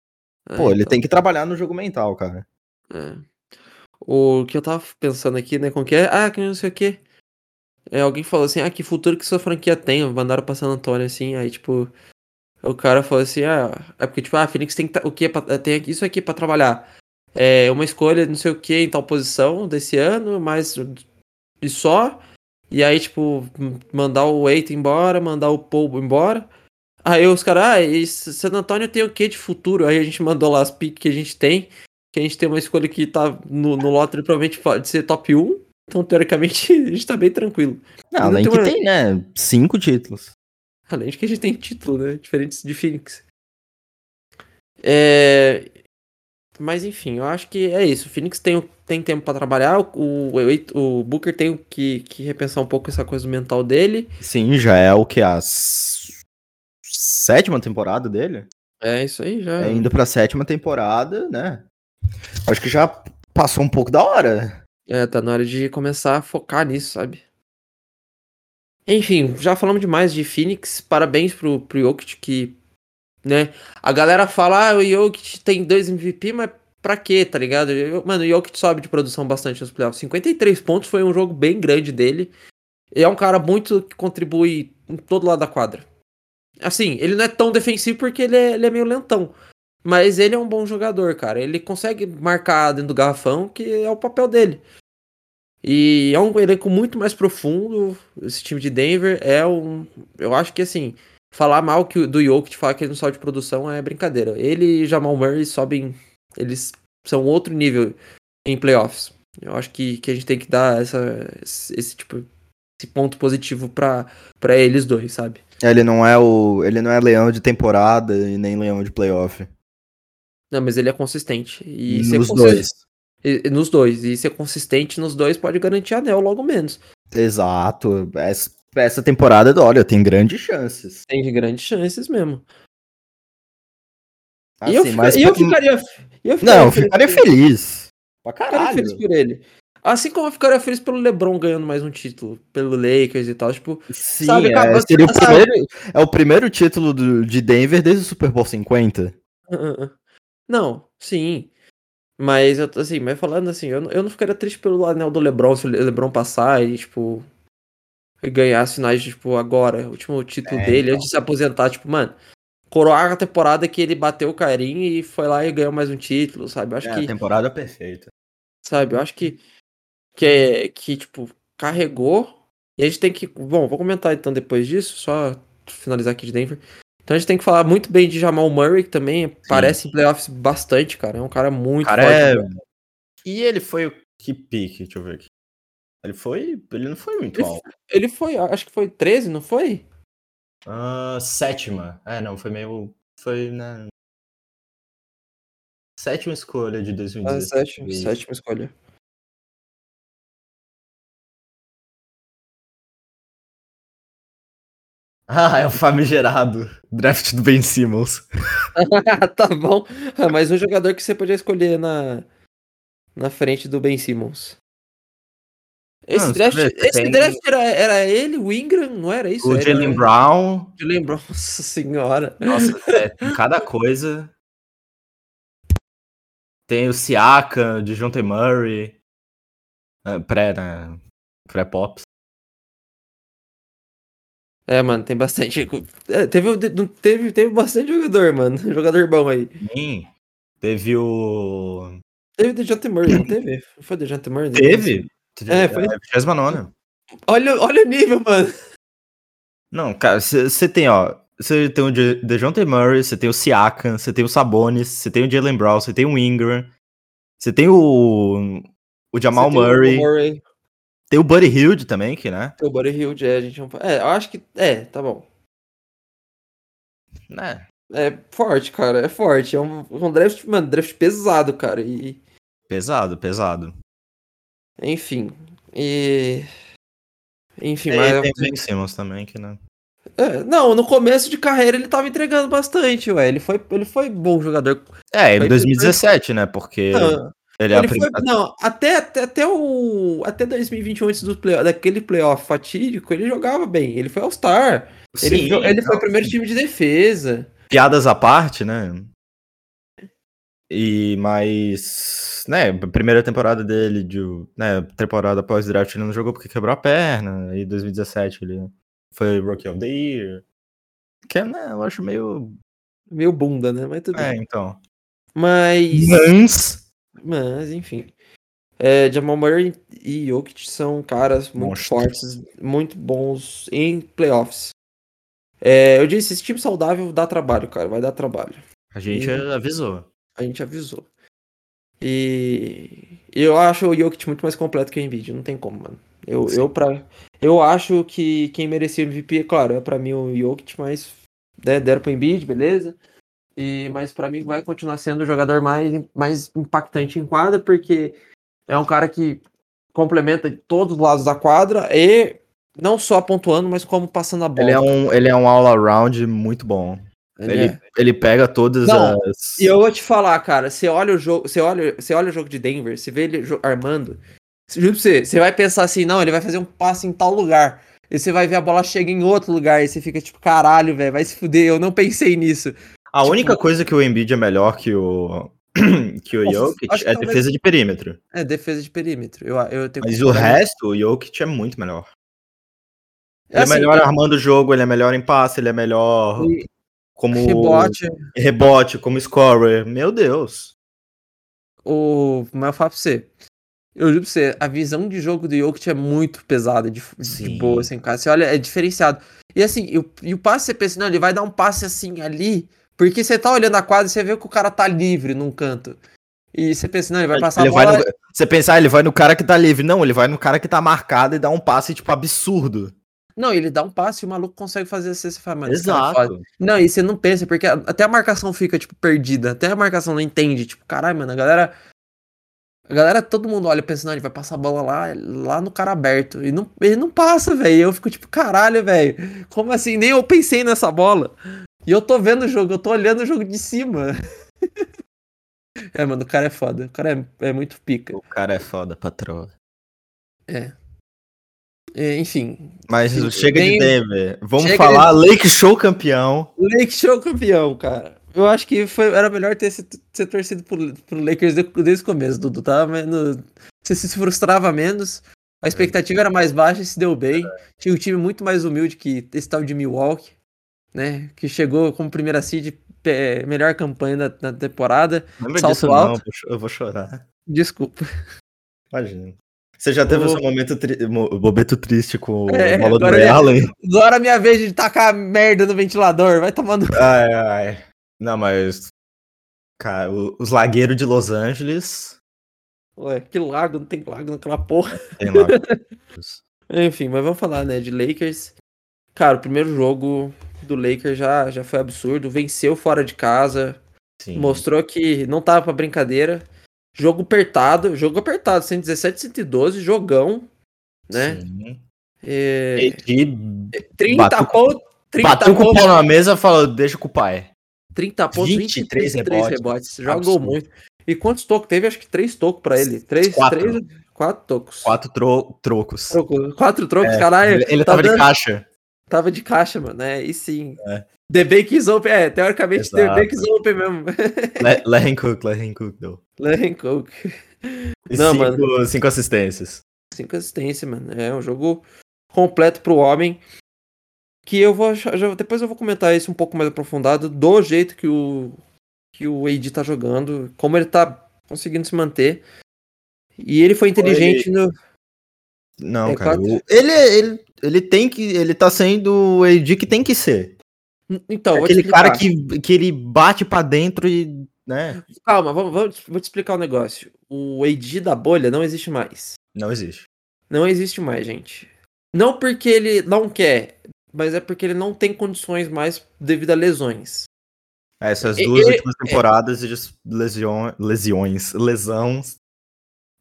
É, Pô, ele então. tem que trabalhar no jogo mental, cara. É. O que eu tava pensando aqui, né, com que é. Ah, que não sei o que. É, alguém falou assim, ah, que futuro que sua franquia tem? Mandaram pra San Antônio, assim, aí, tipo. O cara falou assim, ah, é porque, tipo, ah, Phoenix tem, que o que pra, tem isso aqui pra trabalhar. É uma escolha, não sei o que, em tal posição desse ano, mas. E só. E aí, tipo, mandar o Wait embora, mandar o Paul embora. Aí os caras, ah, e San Antônio tem o que de futuro? Aí a gente mandou lá as piques que a gente tem. Que a gente tem uma escolha que tá no, no lottery, provavelmente pode ser top 1. Então, teoricamente, <laughs> a gente tá bem tranquilo. Não, além tem que uma... tem, né? Cinco títulos. Além de que a gente tem título, né? Diferentes de Phoenix. É... Mas enfim, eu acho que é isso. O Phoenix tem, tem tempo para trabalhar. O, o, o, Booker tem que, que repensar um pouco essa coisa mental dele. Sim, já é o que? A sétima temporada dele? É isso aí, já. É indo pra sétima temporada, né? Acho que já passou um pouco da hora. É, tá na hora de começar a focar nisso, sabe? Enfim, já falamos demais de Phoenix. Parabéns pro, pro Jokic que né? A galera fala, ah, o Jokic tem dois MVP, mas pra quê, tá ligado? Mano, o Jokic sobe de produção bastante nos playoffs. 53 pontos foi um jogo bem grande dele. E é um cara muito que contribui em todo lado da quadra. Assim, ele não é tão defensivo porque ele é, ele é meio lentão. Mas ele é um bom jogador, cara. Ele consegue marcar dentro do garrafão, que é o papel dele. E é um elenco muito mais profundo. Esse time de Denver é um. Eu acho que assim falar mal que, do Jokic, falar que ele não sobe de produção é brincadeira. Ele e Jamal Murray sobem, eles são outro nível em playoffs. Eu acho que, que a gente tem que dar essa, esse tipo esse ponto positivo para eles dois, sabe? Ele não é o ele não é leão de temporada e nem leão de playoff. Não, mas ele é consistente e nos dois. E, nos dois e ser consistente nos dois pode garantir anel logo menos. Exato. Essa temporada, olha, tem grandes chances. Tem grandes chances mesmo. Assim, e eu, mas... eu ficaria. Eu ficaria não, eu ficaria feliz. Pra caralho. Ficaria feliz por ele. Assim como eu ficaria feliz pelo LeBron ganhando mais um título, pelo Lakers e tal, tipo, Sim, sabe, é, seria o primeiro, é o primeiro título do, de Denver desde o Super Bowl 50. Não, sim. Mas eu assim, mas falando assim, eu, eu não ficaria triste pelo anel do LeBron se o LeBron passar e tipo, ganhar as finais, tipo, agora, o último título é, dele, então. antes de se aposentar, tipo, mano, coroar a temporada que ele bateu o Carim e foi lá e ganhou mais um título, sabe? Eu acho é, que. A temporada perfeita. Sabe, eu acho que. Que, é, que, tipo, carregou. E a gente tem que. Bom, vou comentar então depois disso, só finalizar aqui de Denver. Então a gente tem que falar muito bem de Jamal Murray, que também Sim. parece em playoffs bastante, cara. É um cara muito cara forte. É... E ele foi o que pique? Deixa eu ver aqui. Ele foi. Ele não foi muito ele, alto. Ele foi, acho que foi 13, não foi? Uh, sétima. É, não, foi meio. Foi, né? Sétima escolha de 2016. Ah, sétima, sétima escolha. Ah, é o famigerado draft do Ben Simmons. <laughs> tá bom. Ah, mais um jogador que você podia escolher na, na frente do Ben Simmons. Esse Não, draft, esse tem- draft era, era ele, o Ingram, não era isso? O Era- Jalen Brown. Jalen Brown, <laughs> nossa senhora. Nossa, é, tem cada coisa. Tem o Siaka, de John T. Murray. é, Pré, né? Pré-Pops. É, mano, tem bastante. é, teve, teve, teve bastante jogador, mano. <laughs> Jogador bom aí. Sim. Teve o. Teve o DeJounte Murray, não teve? Foi o DeJounte Murray? Teve? É, foi. 29. Olha, olha o nível, mano. Não, cara, você tem, ó. Você tem o De- DeJounte Murray, você tem o Siakam, você tem o Sabonis, você tem o Jalen Brown, você tem o Ingram, você tem o. O Jamal tem o Murray, Murray, tem o Buddy Hilde também, que, né? tem o Buddy Hield, é, a gente não... É, eu acho que... É, tá bom. né? É forte, cara, é forte. É um, um draft, mano, draft pesado, cara. E, Pesado, pesado. enfim. E... Enfim, É, mas... tem o Ben Simmons também, que, né? É, não, no começo de carreira ele tava entregando bastante, ué. Ele foi, ele foi bom jogador. É, em Foi- 2017, né? Porque Não, ele é a ele foi, primeira. não até, até, até o. Até 2021, antes do play, daquele playoff fatídico, ele jogava bem. Ele foi All-Star. Ele, ele foi o primeiro time de defesa. Piadas à parte, né? E mais, né, primeira temporada dele, de, né, temporada após o draft ele não jogou porque quebrou a perna, e 2017 ele foi Rookie of the Year. Que, né, eu acho meio, Meio bunda, né? Mas tudo é, bem. então. Mas. Mas, Mas, enfim. É, Jamal Murray e Jokic são caras muito fortes, muito bons em playoffs. É, eu disse, esse time saudável dá trabalho, cara. Vai dar trabalho. a gente E- avisou. A gente avisou. E eu acho o Jokic muito mais completo que o Embiid, não tem como, mano. Eu, Sim. eu, pra, eu acho que quem merecia o MVP, é claro, é pra mim o Jokic, mas né, deram pro Embiid, beleza. E, mas pra mim vai continuar sendo o jogador mais, mais impactante em quadra, porque é um cara que complementa todos os lados da quadra e não só pontuando, mas como passando a bola. Ele é um, ele é um all-around muito bom. Ele Ele, é. ele pega todas Não, as... E eu vou te falar, cara, você olha o jogo, você olha, você olha o jogo de Denver, você vê ele armando, juro pra você, você vai pensar assim, não, ele vai fazer um passe em tal lugar. E você vai ver a bola chega em outro lugar, e você fica tipo, caralho, velho, vai se fuder, eu não pensei nisso. A tipo- única coisa que o Embiid é melhor que o, <clears throat> que o Jokic é talvez- defesa de perímetro. É defesa de perímetro. Eu, eu tenho Mas o resto, o Jokic é muito melhor. Ele é assim, melhor armando o jogo, ele é melhor em passe, ele é melhor e como rebote, rebote, como scorer. Meu Deus. o. Mas eu falo pra você. Eu juro pra você, a visão de jogo do Jokic é muito pesada, de, de boa, assim, cara. Você olha, é diferenciado. E assim, e o, e o passe, você pensa, não, ele vai dar um passe assim ali, porque você tá olhando a quadra e você vê que o cara tá livre num canto. E você pensa, não, ele vai passar Ele a vai bola. no- você pensar, ele vai no cara que tá livre. Não, ele vai no cara que tá marcado e dá um passe, tipo, absurdo. Não, ele dá um passe e o maluco consegue fazer assim, você fala, mano, cara é Exato. Não, e você não pensa, porque até a marcação fica, tipo, perdida. Até a marcação não entende. Tipo, caralho, mano, a galera. A galera, todo mundo olha pensando, não, ele vai passar a bola lá, lá no cara aberto. E não, ele não passa, velho. Eu fico tipo, caralho, velho. Como assim? Nem eu pensei nessa bola. E eu tô vendo o jogo, eu tô olhando o jogo de cima. <laughs> é, mano, o cara é foda. O cara é, é muito pica. O cara é foda, patroa. É, enfim, Mas Sim, chega de Denver. Vamos chega falar Lake Show campeão. Lake Show campeão, cara. Eu acho que foi, era melhor ter se, ser torcido pro, pro Lakers de- desde o começo, Dudu. Tava menos, você se frustrava menos, a expectativa era mais baixa e se deu bem. Tinha um time muito mais humilde que esse tal de Milwaukee, né? Que chegou como primeira seed, é, melhor campanha da, da temporada. Lembra Salto disso não, alto. eu vou cho- eu vou chorar. Desculpa. Imagina. Você já teve O- o seu momento, tri... momento triste com É, a bola do é- Allen? Agora é minha vez de tacar merda no ventilador. Vai tomando. Ai, ai. Não, mas. Cara, o- os lagueiros de Los Angeles. Ué, que lago, não tem lago naquela porra. Tem lá. <laughs> Enfim, mas vamos falar, né, de Lakers. Cara, o primeiro jogo do Lakers já, já foi absurdo. Venceu fora de casa. Sim. Mostrou que não tava pra brincadeira. Jogo apertado. Jogo apertado. 117, 112. Jogão. Né? Sim. É, AD 30 bateu com- pontos. 30 bateu com o pontos. pau na mesa e falou: deixa com o pai. 30 pontos, 23 23 rebotes. rebotes. Jogou Absurdo. muito. E quantos tocos? Teve acho que três tocos pra ele. Três, Quatro. três, Quatro tocos. Quatro tro trocos. Troco- Quatro trocos, É, caralho. Ele, ele tá tava de dando- caixa. Tava de caixa, mano. É, e sim. É. The Bake's Open, é, teoricamente The Exato. Bake's Open mesmo. <laughs> Larry Cook, Larry Cook deu. Larry Cook. E Não, cinco, cinco assistências. Cinco assistências, mano. É um jogo completo pro homem. Que eu vou achar, já- depois eu vou comentar isso um pouco mais aprofundado do jeito que o que o AD tá jogando, como ele tá conseguindo se manter. E ele foi inteligente no Não, É, cara. quatro. Ele, ele, ele tem que. Ele tá sendo o AD que tem que ser. Então, te Aquele cara que, que ele bate pra dentro e. né? Calma, vamos, vamos- vou te explicar um negócio. O AD da bolha não existe mais. Não existe. Não existe mais, gente. Não porque ele não quer, mas é porque ele não tem condições mais devido a lesões. Essas E- duas e- últimas temporadas de lesões, lesões, lesões.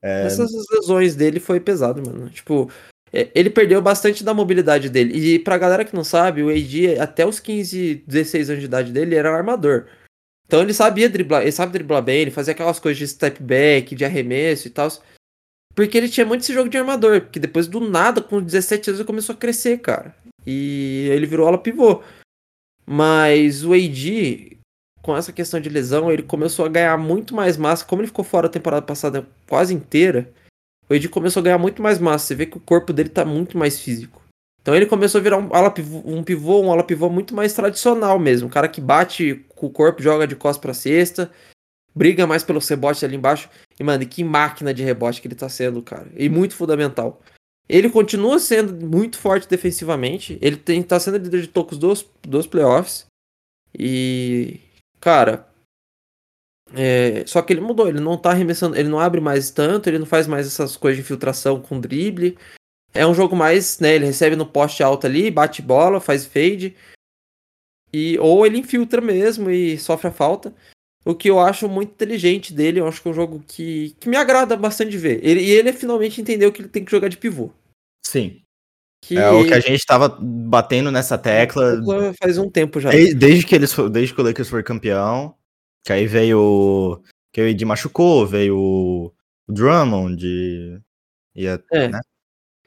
É, Essas lesões dele foi pesado, mano. Tipo, é, ele perdeu bastante da mobilidade dele. E pra galera que não sabe, o AD, até os 15, 16 anos de idade dele, era um armador. Então ele sabia driblar, ele sabe driblar bem, ele fazia aquelas coisas de step back, de arremesso e tal. Porque ele tinha muito esse jogo de armador. Porque depois do nada, com 17 anos, ele começou a crescer, cara. E ele virou ala pivô. Mas o AD, com essa questão de lesão, ele começou a ganhar muito mais massa. Como ele ficou fora a temporada passada quase inteira, o AD começou a ganhar muito mais massa. Você vê que o corpo dele tá muito mais físico. Então ele começou a virar um ala pivô, um pivô, um ala pivô muito mais tradicional mesmo. Um cara que bate com o corpo, joga de costas pra cesta, briga mais pelos rebotes ali embaixo. E, mano, que máquina de rebote que ele tá sendo, cara. E muito fundamental. Ele continua sendo muito forte defensivamente. Ele tem, tá sendo líder de tocos dos, dos playoffs. E, cara, é, só que ele mudou, ele não tá arremessando, ele não abre mais tanto, ele não faz mais essas coisas de infiltração com drible. É um jogo mais, né, ele recebe no poste alto ali, bate bola, faz fade. E ou ele infiltra mesmo e sofre a falta. O que eu acho muito inteligente dele, eu acho que é um jogo que, que me agrada bastante de ver. Ele, e ele finalmente entendeu que ele tem que jogar de pivô. sim. Que É o que a gente tava batendo nessa tecla faz um tempo já. desde, desde que eles desde que o Lakers foi campeão. Que aí veio. o- Que o AD machucou, veio o Drummond. E, e a- É. né?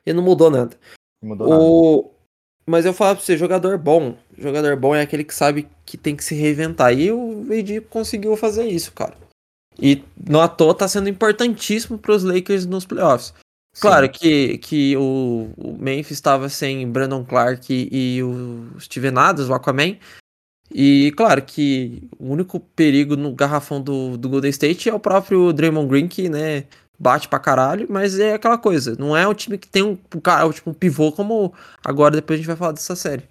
E não mudou nada. mudou nada. O... Mas eu falo pra você, jogador bom. Jogador bom é aquele que sabe que tem que se reinventar. E o AD conseguiu fazer isso, cara. E não à toa tá sendo importantíssimo pros Lakers nos playoffs. Claro Sim. que, que o, o Memphis estava sem Brandon Clark e, e o Steven Adams, o Aquaman. E claro que o único perigo no garrafão do, do Golden State é o próprio Draymond Green, que, né, bate pra caralho, mas é aquela coisa. Não é um time que tem um, um tipo, um pivô como agora, depois a gente vai falar dessa série.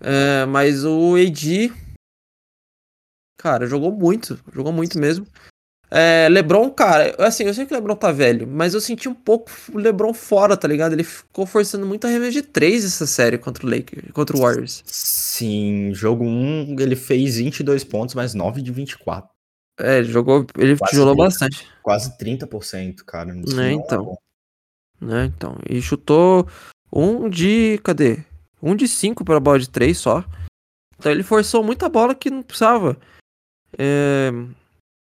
É, mas o AD, cara, jogou muito, jogou muito mesmo. É, LeBron, cara, assim, eu sei que o LeBron tá velho, mas eu senti um pouco o LeBron fora, tá ligado? Ele ficou forçando muito a arremesso de 3 essa série contra o Lakers, contra o Warriors. Sim, jogo 1, ele fez 22 pontos, mas 9 de 24. É, ele jogou, ele Quase tijolou trinta. bastante, Quase 30%, cara. Não então. bom. né? Então, e chutou um de, cadê? Um de 5 para bola de 3 só. Então ele forçou muita bola que não precisava. É,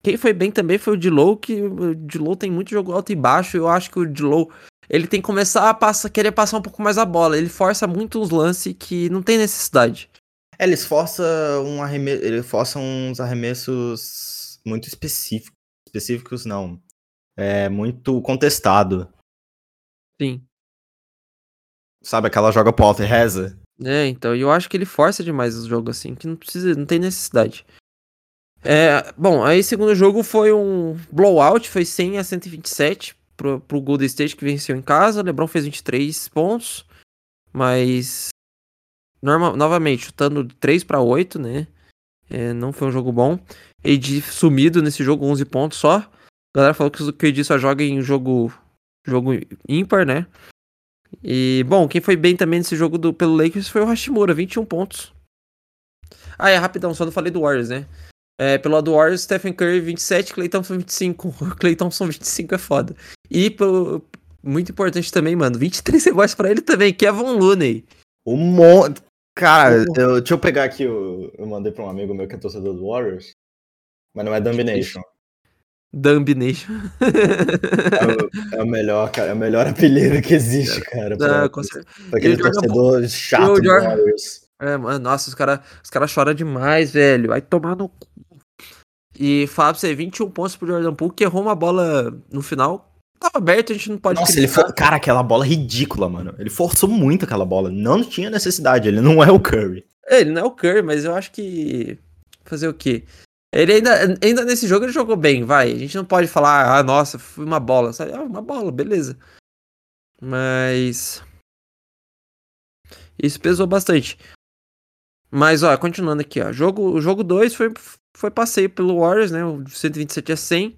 Quem foi bem também foi o Dilow, que o Dilow tem muito jogo alto e baixo. Eu acho que o Dilow, ele tem que começar a passar, querer passar um pouco mais a bola. Ele força muito uns lances que não tem necessidade. É, eles forçam um arreme... ele força uns arremessos muito específicos. Específicos não. É muito contestado. Sim. Sabe aquela joga pro alto e reza? É, então, eu acho que ele força demais os jogos assim, que não precisa, não tem necessidade. É, bom, aí segundo jogo foi um blowout, foi 100 a 127 pro, pro Golden State que venceu em casa. LeBron fez 23 pontos, mas norma, novamente chutando 3 para 8, né? É, não foi um jogo bom. AD sumido nesse jogo, 11 pontos só. A galera falou que o AD só joga em jogo jogo ímpar, né? E, bom, quem foi bem também nesse jogo do, pelo Lakers foi o Hashimura, 21 pontos. Ah, é, rapidão, só não falei do Warriors, né? É, pelo lado do Warriors, Stephen Curry 27, Clay Thompson 25. O Clay Thompson 25 é foda. E, pelo, muito importante também, mano, 23 rebotes pra ele também, Kevin Looney. Um monte. Cara, eu- deixa eu pegar aqui, o- eu mandei pra um amigo meu que é torcedor do Warriors. Mas não é Domination. Dumb Nation. É o, é o melhor, cara. É o melhor apelido que existe, cara. Pra, Ah, pra aquele o Jordan torcedor chato do Warriors. É, mano, nossa, os caras os cara choram demais, velho. Vai tomar no cu. E falar pra você, 21 pontos pro Jordan Poole, que errou uma bola no final. Tava aberto, a gente não pode Nossa, ele for... Cara, aquela bola ridícula, mano. Ele forçou muito aquela bola. Não tinha necessidade. Ele não é o Curry. É, Ele não é o Curry, mas eu acho que. Fazer o quê? Ele ainda, ainda nesse jogo ele jogou bem, vai. A gente não pode falar, ah, nossa, foi uma bola. Sabe? Ah, uma bola, beleza. Mas. Isso pesou bastante. Mas, ó, continuando aqui, ó. Jogo, o jogo 2 foi, foi passeio pelo Warriors, né? O 127 a 100.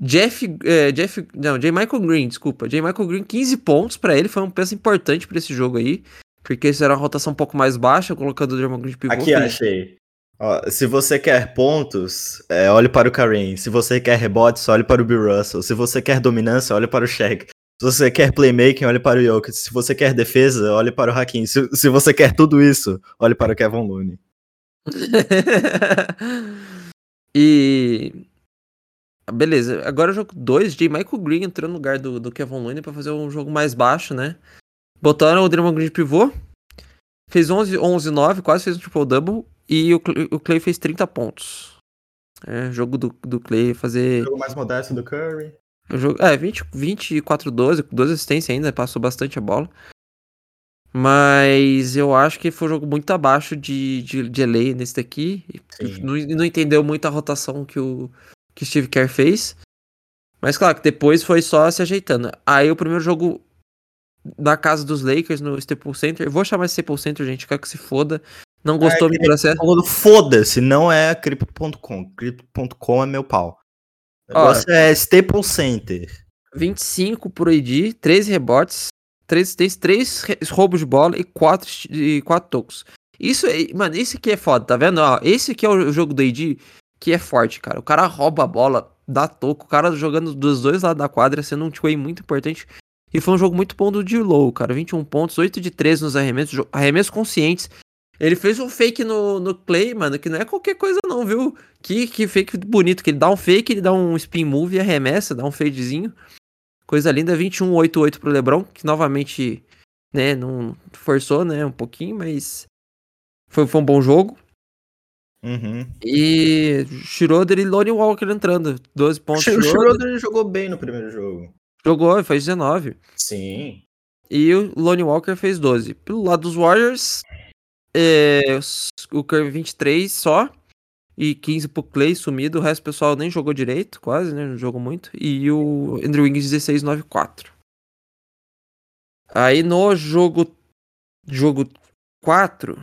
Jeff, é, Jeff, não, J. Michael Green, desculpa. J. Michael Green, 15 pontos pra ele, foi um peso importante pra esse jogo aí. Porque isso era uma rotação um pouco mais baixa, colocando o Draymond Green de pivô. Aqui, achei. Ó, se você quer pontos, é, olhe para o Kareem. Se você quer rebotes, olhe para o Bill Russell. Se você quer dominância, olhe para o Shaq. Se você quer playmaking, olhe para o Jokic. Se você quer defesa, olhe para o Hakim. Se, se você quer tudo isso, olhe para o Kevin Looney. <laughs> e. Beleza, agora o jogo 2, J. Michael Green entrou no lugar do, do Kevin Looney pra fazer um jogo mais baixo, né? Botaram o Draymond Green de pivô, fez 11, 11 9, quase fez um triple-double, e o, o Clay fez 30 pontos. É, jogo do, do Clay fazer. jogo mais modesto do Curry. O jogo, é, 20, 24 12, 12 assistências ainda, passou bastante a bola. Mas eu acho que foi um jogo muito abaixo de, de, de LA nesse daqui. Não, não entendeu muito a rotação que o que Steve Kerr fez. Mas claro que depois foi só se ajeitando. Aí o primeiro jogo na casa dos Lakers, no Staples Center. Eu vou chamar de Staples Center, gente, quero que se foda. Não gostou, me que- processo. Falando, Foda-se, não é crypto.com. Crypto.com é meu pau. O Ó. negócio é Staples Center. 25 por AD, 13 rebotes, 3 assistências, 3 re- roubos de bola e 4, e 4 tocos. Isso mano, esse aqui é foda, tá vendo? Ó, esse aqui é o jogo do AD que é forte, cara. O cara rouba a bola, dá toco, o cara jogando dos dois lados da quadra, sendo um way muito importante. E foi um jogo muito bom do D-Low, cara. 21 pontos, 8 de 13 nos arremessos, arremessos conscientes. Ele fez um fake no, no Clay, mano, que não é qualquer coisa não, viu? Que, que fake bonito, que ele dá um fake, ele dá um spin move e arremessa, dá um fadezinho. Coisa linda, 21-8-8 pro LeBron, que novamente, né, não forçou, né, um pouquinho, mas foi, foi um bom jogo. Uhum. E Schroeder e Lonnie Walker entrando, 12 pontos. O Schroeder jogou bem no primeiro jogo. jogou, fez 19. Sim. E o Lonnie Walker fez 12. Pelo lado dos Warriors, é, o Curry 23 só. E 15 pro Clay sumido. O resto do pessoal nem jogou direito, quase, né? Não jogou muito. E o Andrew Wiggins 16, 9, 4. Aí no jogo. Jogo 4.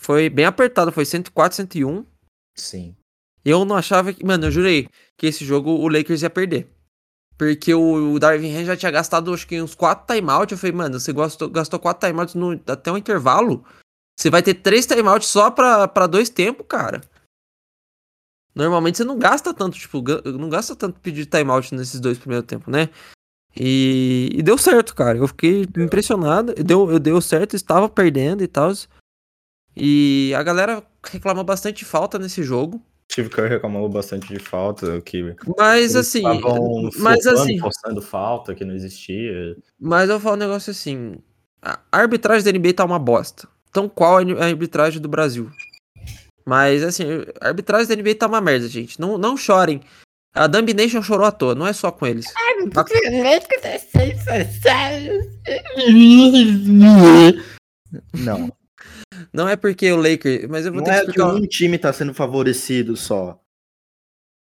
Foi bem apertado. Foi 104, 101. Sim. Eu não achava que. Mano, eu jurei que esse jogo o Lakers ia perder. Porque o, o Darvin Ham já tinha gastado acho que uns 4 timeouts. Eu falei, mano, você gastou, gastou 4 timeouts no, até um intervalo. Você vai ter 3 timeouts só pra, pra dois tempos, cara. Normalmente você não gasta tanto, tipo, não gasta tanto pedir timeout nesses dois primeiros tempos, né? E, e deu certo, cara. Eu fiquei impressionado. Deu, eu deu certo, estava perdendo e tal. E a galera reclamou bastante de falta nesse jogo. Steve Kerr reclamou bastante de falta, que Mas assim, mas assim, forçando falta que não existia. mas eu falo um negócio assim, a arbitragem da NBA tá uma bosta. Então qual é a arbitragem do Brasil? Mas assim, a arbitragem da NBA tá uma merda, gente. Não, não chorem. A Dumb Nation chorou à toa, não é só com eles. Não. Não é porque o Lakers, mas eu vou Não ter que é que explicar. um time tá sendo favorecido só.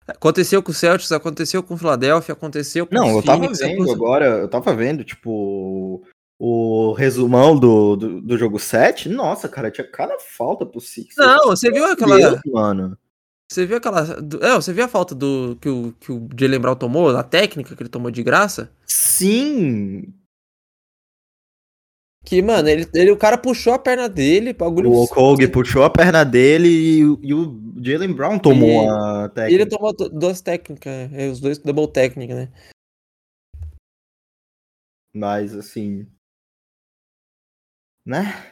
Aconteceu com o Celtics, aconteceu com o Philadelphia, aconteceu com Não, o eu tava Phoenix, vendo aconteceu- agora, eu tava vendo, tipo, o resumão do, do, do jogo 7. Nossa, cara, tinha cada falta pro Six. Não, você viu aquela. Deus, mano. Você viu aquela. É, você viu a falta do que o, que o Jalen Brown tomou, a técnica que ele tomou de graça? Sim! Que, mano, ele, ele, o cara puxou a perna dele, bagulho. O Okog puxou a perna dele e, o- e o Jalen Brown tomou E- a E ele técnica. tomou du- duas técnicas, é, os dois double técnica, né? Mas, assim... Né?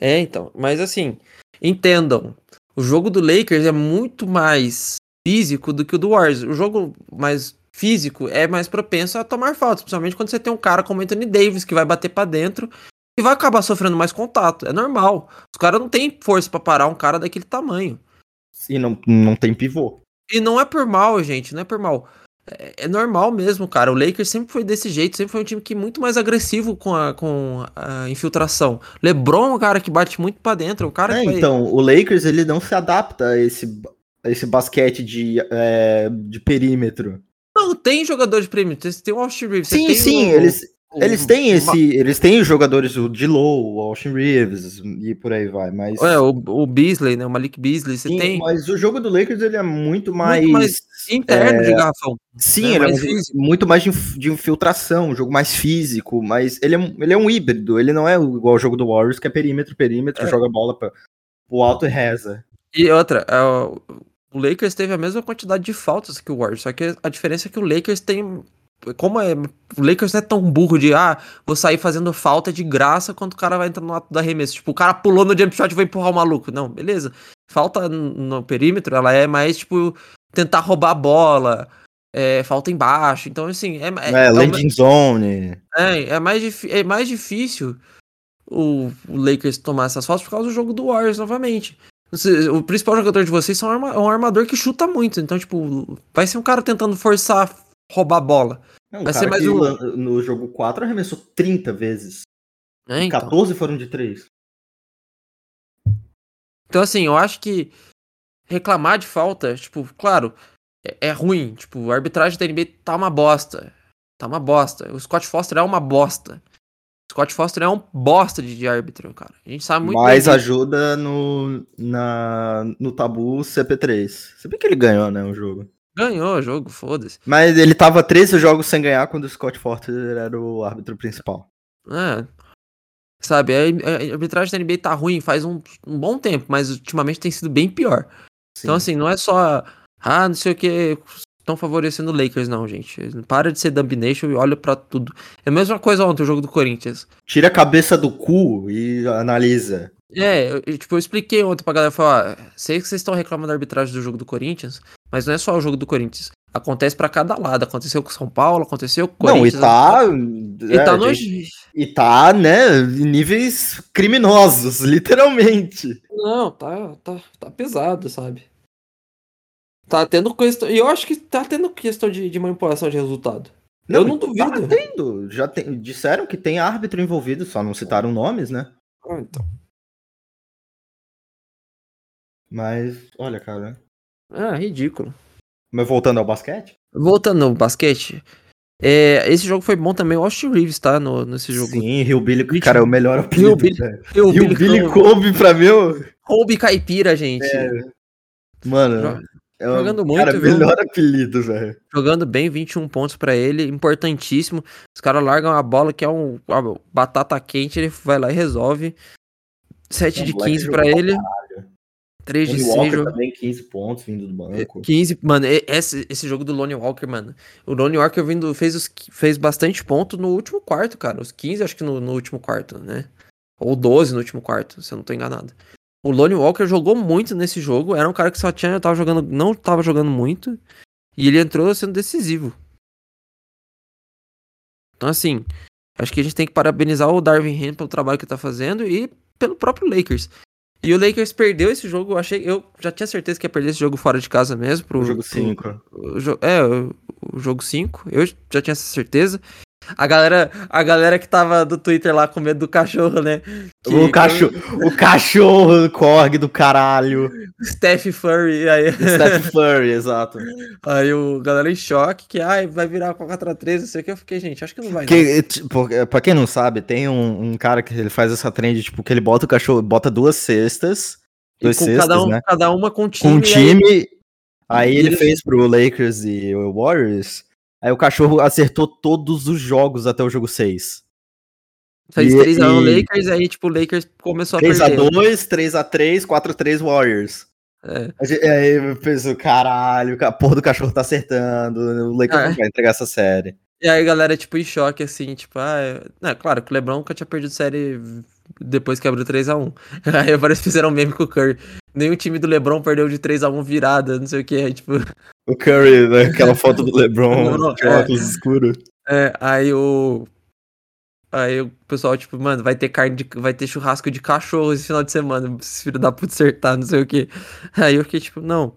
É, então. Mas assim, entendam. O jogo do Lakers é muito mais físico do que o do Warriors. O jogo mais físico é mais propenso a tomar falta, principalmente quando você tem um cara como Anthony Davis que vai bater para dentro e vai acabar sofrendo mais contato. É normal. Os caras não têm força para parar um cara daquele tamanho. E não, não tem pivô. E não é por mal, gente, não é por mal. É, é, normal mesmo, cara. O Lakers sempre foi desse jeito, sempre foi um time que muito mais agressivo com a, com a infiltração. LeBron é um cara que bate muito para dentro, é um cara é, vai... então, o Lakers ele não se adapta a esse, a esse basquete de, é, de perímetro. Não, tem jogador de perímetro, tem o Austin Reeves. Sim, sim, o, eles, eles têm esse. Eles têm os jogadores de Low, o Austin Reeves e por aí vai, mas. É, o, o Beasley, né? O Malik Beasley, você sim, tem. Mas o jogo do Lakers ele é muito mais. Muito mais interno é... de garrafão. Sim, né? ele é mais é muito mais de, de infiltração, um jogo mais físico, mas ele é, ele é um híbrido, ele não é igual o jogo do Warriors, que é perímetro, perímetro, é. joga a bola pra, pro alto e reza. E outra, é, o Lakers teve a mesma quantidade de faltas que o Warriors, só que a diferença é que o Lakers tem como é, o Lakers não é tão burro de, ah, vou sair fazendo falta de graça quando o cara vai entrar no ato da arremesso. Tipo, o cara pulou no jump shot e vai empurrar o maluco. Não, beleza. Falta no perímetro, ela é mais, tipo, tentar roubar a bola, é, falta embaixo. Então, assim, é. É, é landing é, zone. É, é mais, é mais difícil o, o, Lakers tomar essas faltas por causa do jogo do Warriors novamente. O principal jogador de vocês é um armador que chuta muito. Então, tipo, vai ser um cara tentando forçar roubar a bola. Não, Vai ser mais um. No jogo 4 arremessou 30 vezes. É, então. 14 foram de 3. Então, assim, eu acho que reclamar de falta, tipo, claro, é, é, ruim. Tipo, a arbitragem da NBA tá uma bosta. Tá uma bosta. O Scott Foster é uma bosta. Scott Foster é um bosta de, de árbitro, cara. A gente sabe muito Mais ajuda no, na, no tabu CP3. Você vê que ele ganhou, né, o jogo. Ganhou o jogo, foda-se. Mas ele tava 13 jogos sem ganhar quando o Scott Forte era o árbitro principal. É. Sabe, a, arbitragem da NBA tá ruim faz um, um bom tempo, mas ultimamente tem sido bem pior. Sim. Então, assim, não é só. Ah, não sei o que. Estão favorecendo o Lakers, não, gente. Para de ser Dumbination e olha para tudo. É a mesma coisa ontem, o jogo do Corinthians. Tira a cabeça do cu e analisa. É, eu, tipo, eu expliquei ontem pra galera, falar, ah, sei que vocês estão reclamando da arbitragem do jogo do Corinthians, mas não é só o jogo do Corinthians. Acontece para cada lado. Aconteceu com São Paulo, aconteceu com o Corinthians. Não, e tá. E tá, é, no... gente, e tá, né, em níveis criminosos, <laughs> literalmente. Não, tá, tá, tá pesado, sabe? Tá tendo questão. E eu acho que tá tendo questão de, de manipulação de resultado. Não, eu não duvido. Tá tendo. Já tem, disseram que tem árbitro envolvido, só não citaram nomes, né? Ah, então. Mas, olha, cara. Ah, ridículo. Mas voltando ao basquete? Voltando ao basquete. É, esse jogo foi bom também. O Austin Reeves tá no, nesse jogo. Sim, Rio Billy, cara, é o melhor apelido. Rio Billy, Rio Billy coube pra meu. Coube caipira, gente. É. Mano, é jogando muito, cara, viu? melhor apelido, velho. Jogando bem, 21 pontos para ele, importantíssimo. Os caras largam a bola que é um batata quente, ele vai lá e resolve. 7 de 15 para ele. Caralho. 3 de 6. Walker também, 15 pontos vindo do banco. 15, mano, esse, esse jogo do Lonnie Walker, mano. O Lonnie Walker vindo, fez, os, fez bastante ponto no último quarto, cara. Os 15, acho que no, no último quarto, né? Ou 12 no último quarto, se eu não tô enganado. O Lonnie Walker jogou muito nesse jogo. Era um cara que só tinha, tava jogando, não tava jogando muito. E ele entrou sendo decisivo. Então, assim, acho que a gente tem que parabenizar o Darwin Ham pelo trabalho que tá fazendo e pelo próprio Lakers. E o Lakers perdeu esse jogo, eu achei, eu já tinha certeza que ia perder esse jogo fora de casa mesmo. Pro, o jogo 5. É, o, o jogo 5, eu já tinha essa certeza. A galera, a galera que tava do Twitter lá com medo do cachorro, né? Que, o, cachorro, o cachorro corre do caralho. Steph Furry. Aí... Steph <laughs> Furry, exato. Aí o galera em choque que ai, vai virar Coca 3, não sei o que. Eu fiquei, gente, acho que não vai. Que, tipo, pra quem não sabe, tem um, um, cara que ele faz essa trend, tipo, que ele bota o cachorro, bota duas cestas. Cestas, cada, um, né? cada uma com um time. Com um time. Aí, aí ele, ele fez pro Lakers e o Warriors. Aí o cachorro acertou todos os jogos até o jogo 6. Fez 3x1 e... Lakers, aí tipo o Lakers começou a 3 perder. 3x2, 3x3, 4x3 Warriors. É. Aí eu penso, caralho, a porra do cachorro tá acertando, o Lakers é. não vai entregar essa série. E aí a galera, tipo, em choque, assim, tipo, ah, é... claro que o LeBron nunca tinha perdido série depois que abriu 3x1. <laughs> Aí parece que fizeram um meme com o Curry. O time do LeBron perdeu de 3x1 virada, não sei o que. Aí, tipo. O Curry, né? Aquela <laughs> foto do LeBron, Não, é. óculos escuros. É, aí o. Aí o pessoal, tipo, mano, vai ter carne de. Vai ter churrasco de cachorro esse final de semana. Esses filhos da puta acertar, não sei o que. <laughs> Aí eu fiquei, tipo, não.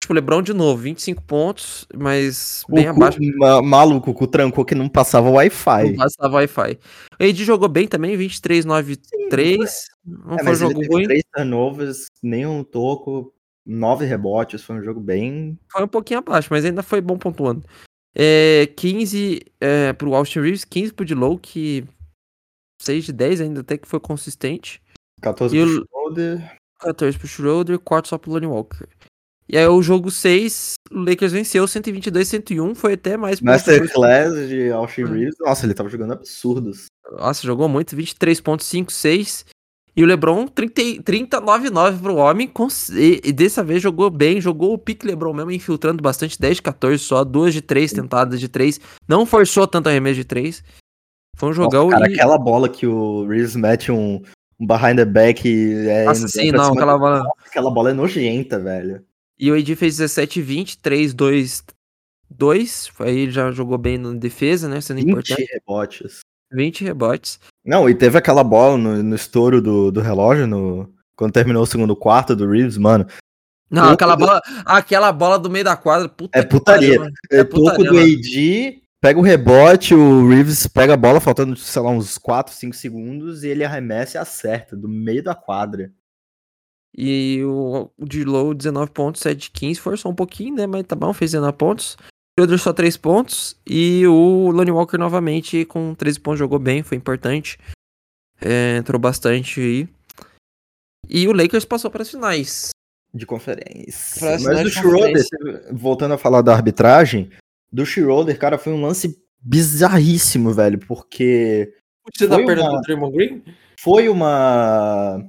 Tipo, LeBron de novo, 25 pontos, mas bem o cu, abaixo. ma- maluco, o cu trancou que não passava Wi-Fi. Não passava Wi-Fi. O AD jogou bem também, 23, 9, 3. Não É, foi mas ele jogo ruim. três turnovers, nenhum toco, nove rebotes, foi um jogo bem... Foi um pouquinho abaixo, mas ainda foi bom pontuando. É, 15 é, pro Austin Reeves, 15 pro Dilow, que 6 de 10 ainda até que foi consistente. 14 E pro o- Schroeder. 14 pro Schroeder, 4 só pro Lonnie Walker. E aí o jogo 6, o Lakers venceu 122-101, foi até mais... Masterclass de Austin Hum. Reeves. Nossa, ele tava jogando absurdos. Nossa, jogou muito, 23.56. E o LeBron, 30 39-9 pro homem. cons- E, e dessa vez jogou bem, jogou o pique LeBron mesmo, infiltrando bastante, 10 de 14 só, 2 de 3 tentadas de 3. Não forçou tanto arremesso de 3. Foi um jogão Nossa, cara, e... aquela bola que o Reeves mete um, um behind the back e é, Nossa, sim, não, aquela do- bola... Aquela bola é nojenta, velho. E o AD fez 17 20, 3, 2, 2. Aí ele já jogou bem na defesa, né? Sendo 20 importante. rebotes. 20 rebotes. Não, e teve aquela bola no, no estouro do, do relógio, no, quando terminou o segundo quarto do Reeves, mano. Não, Pouco aquela do- bola, aquela bola do meio da quadra, puta É putaria. pariu. É, toco putaria, do mano. AD, pega o rebote, o Reeves pega a bola, faltando, sei lá, uns 4, 5 segundos, e ele arremessa e acerta, do meio da quadra. E o, o Dilow, 19 pontos, 7 de 15, forçou um pouquinho, né? Mas tá bom, fez 19 pontos. O Schroeder só 3 pontos. E o Lonnie Walker novamente com 13 pontos, jogou bem, foi importante. É, entrou bastante aí. E o Lakers passou para as finais. De conferência. Pra Mas do de Schroeder, voltando a falar da arbitragem, do Schroeder, cara, foi um lance bizarríssimo, velho, porque Você Foi da perda uma- do Draymond Green? foi uma.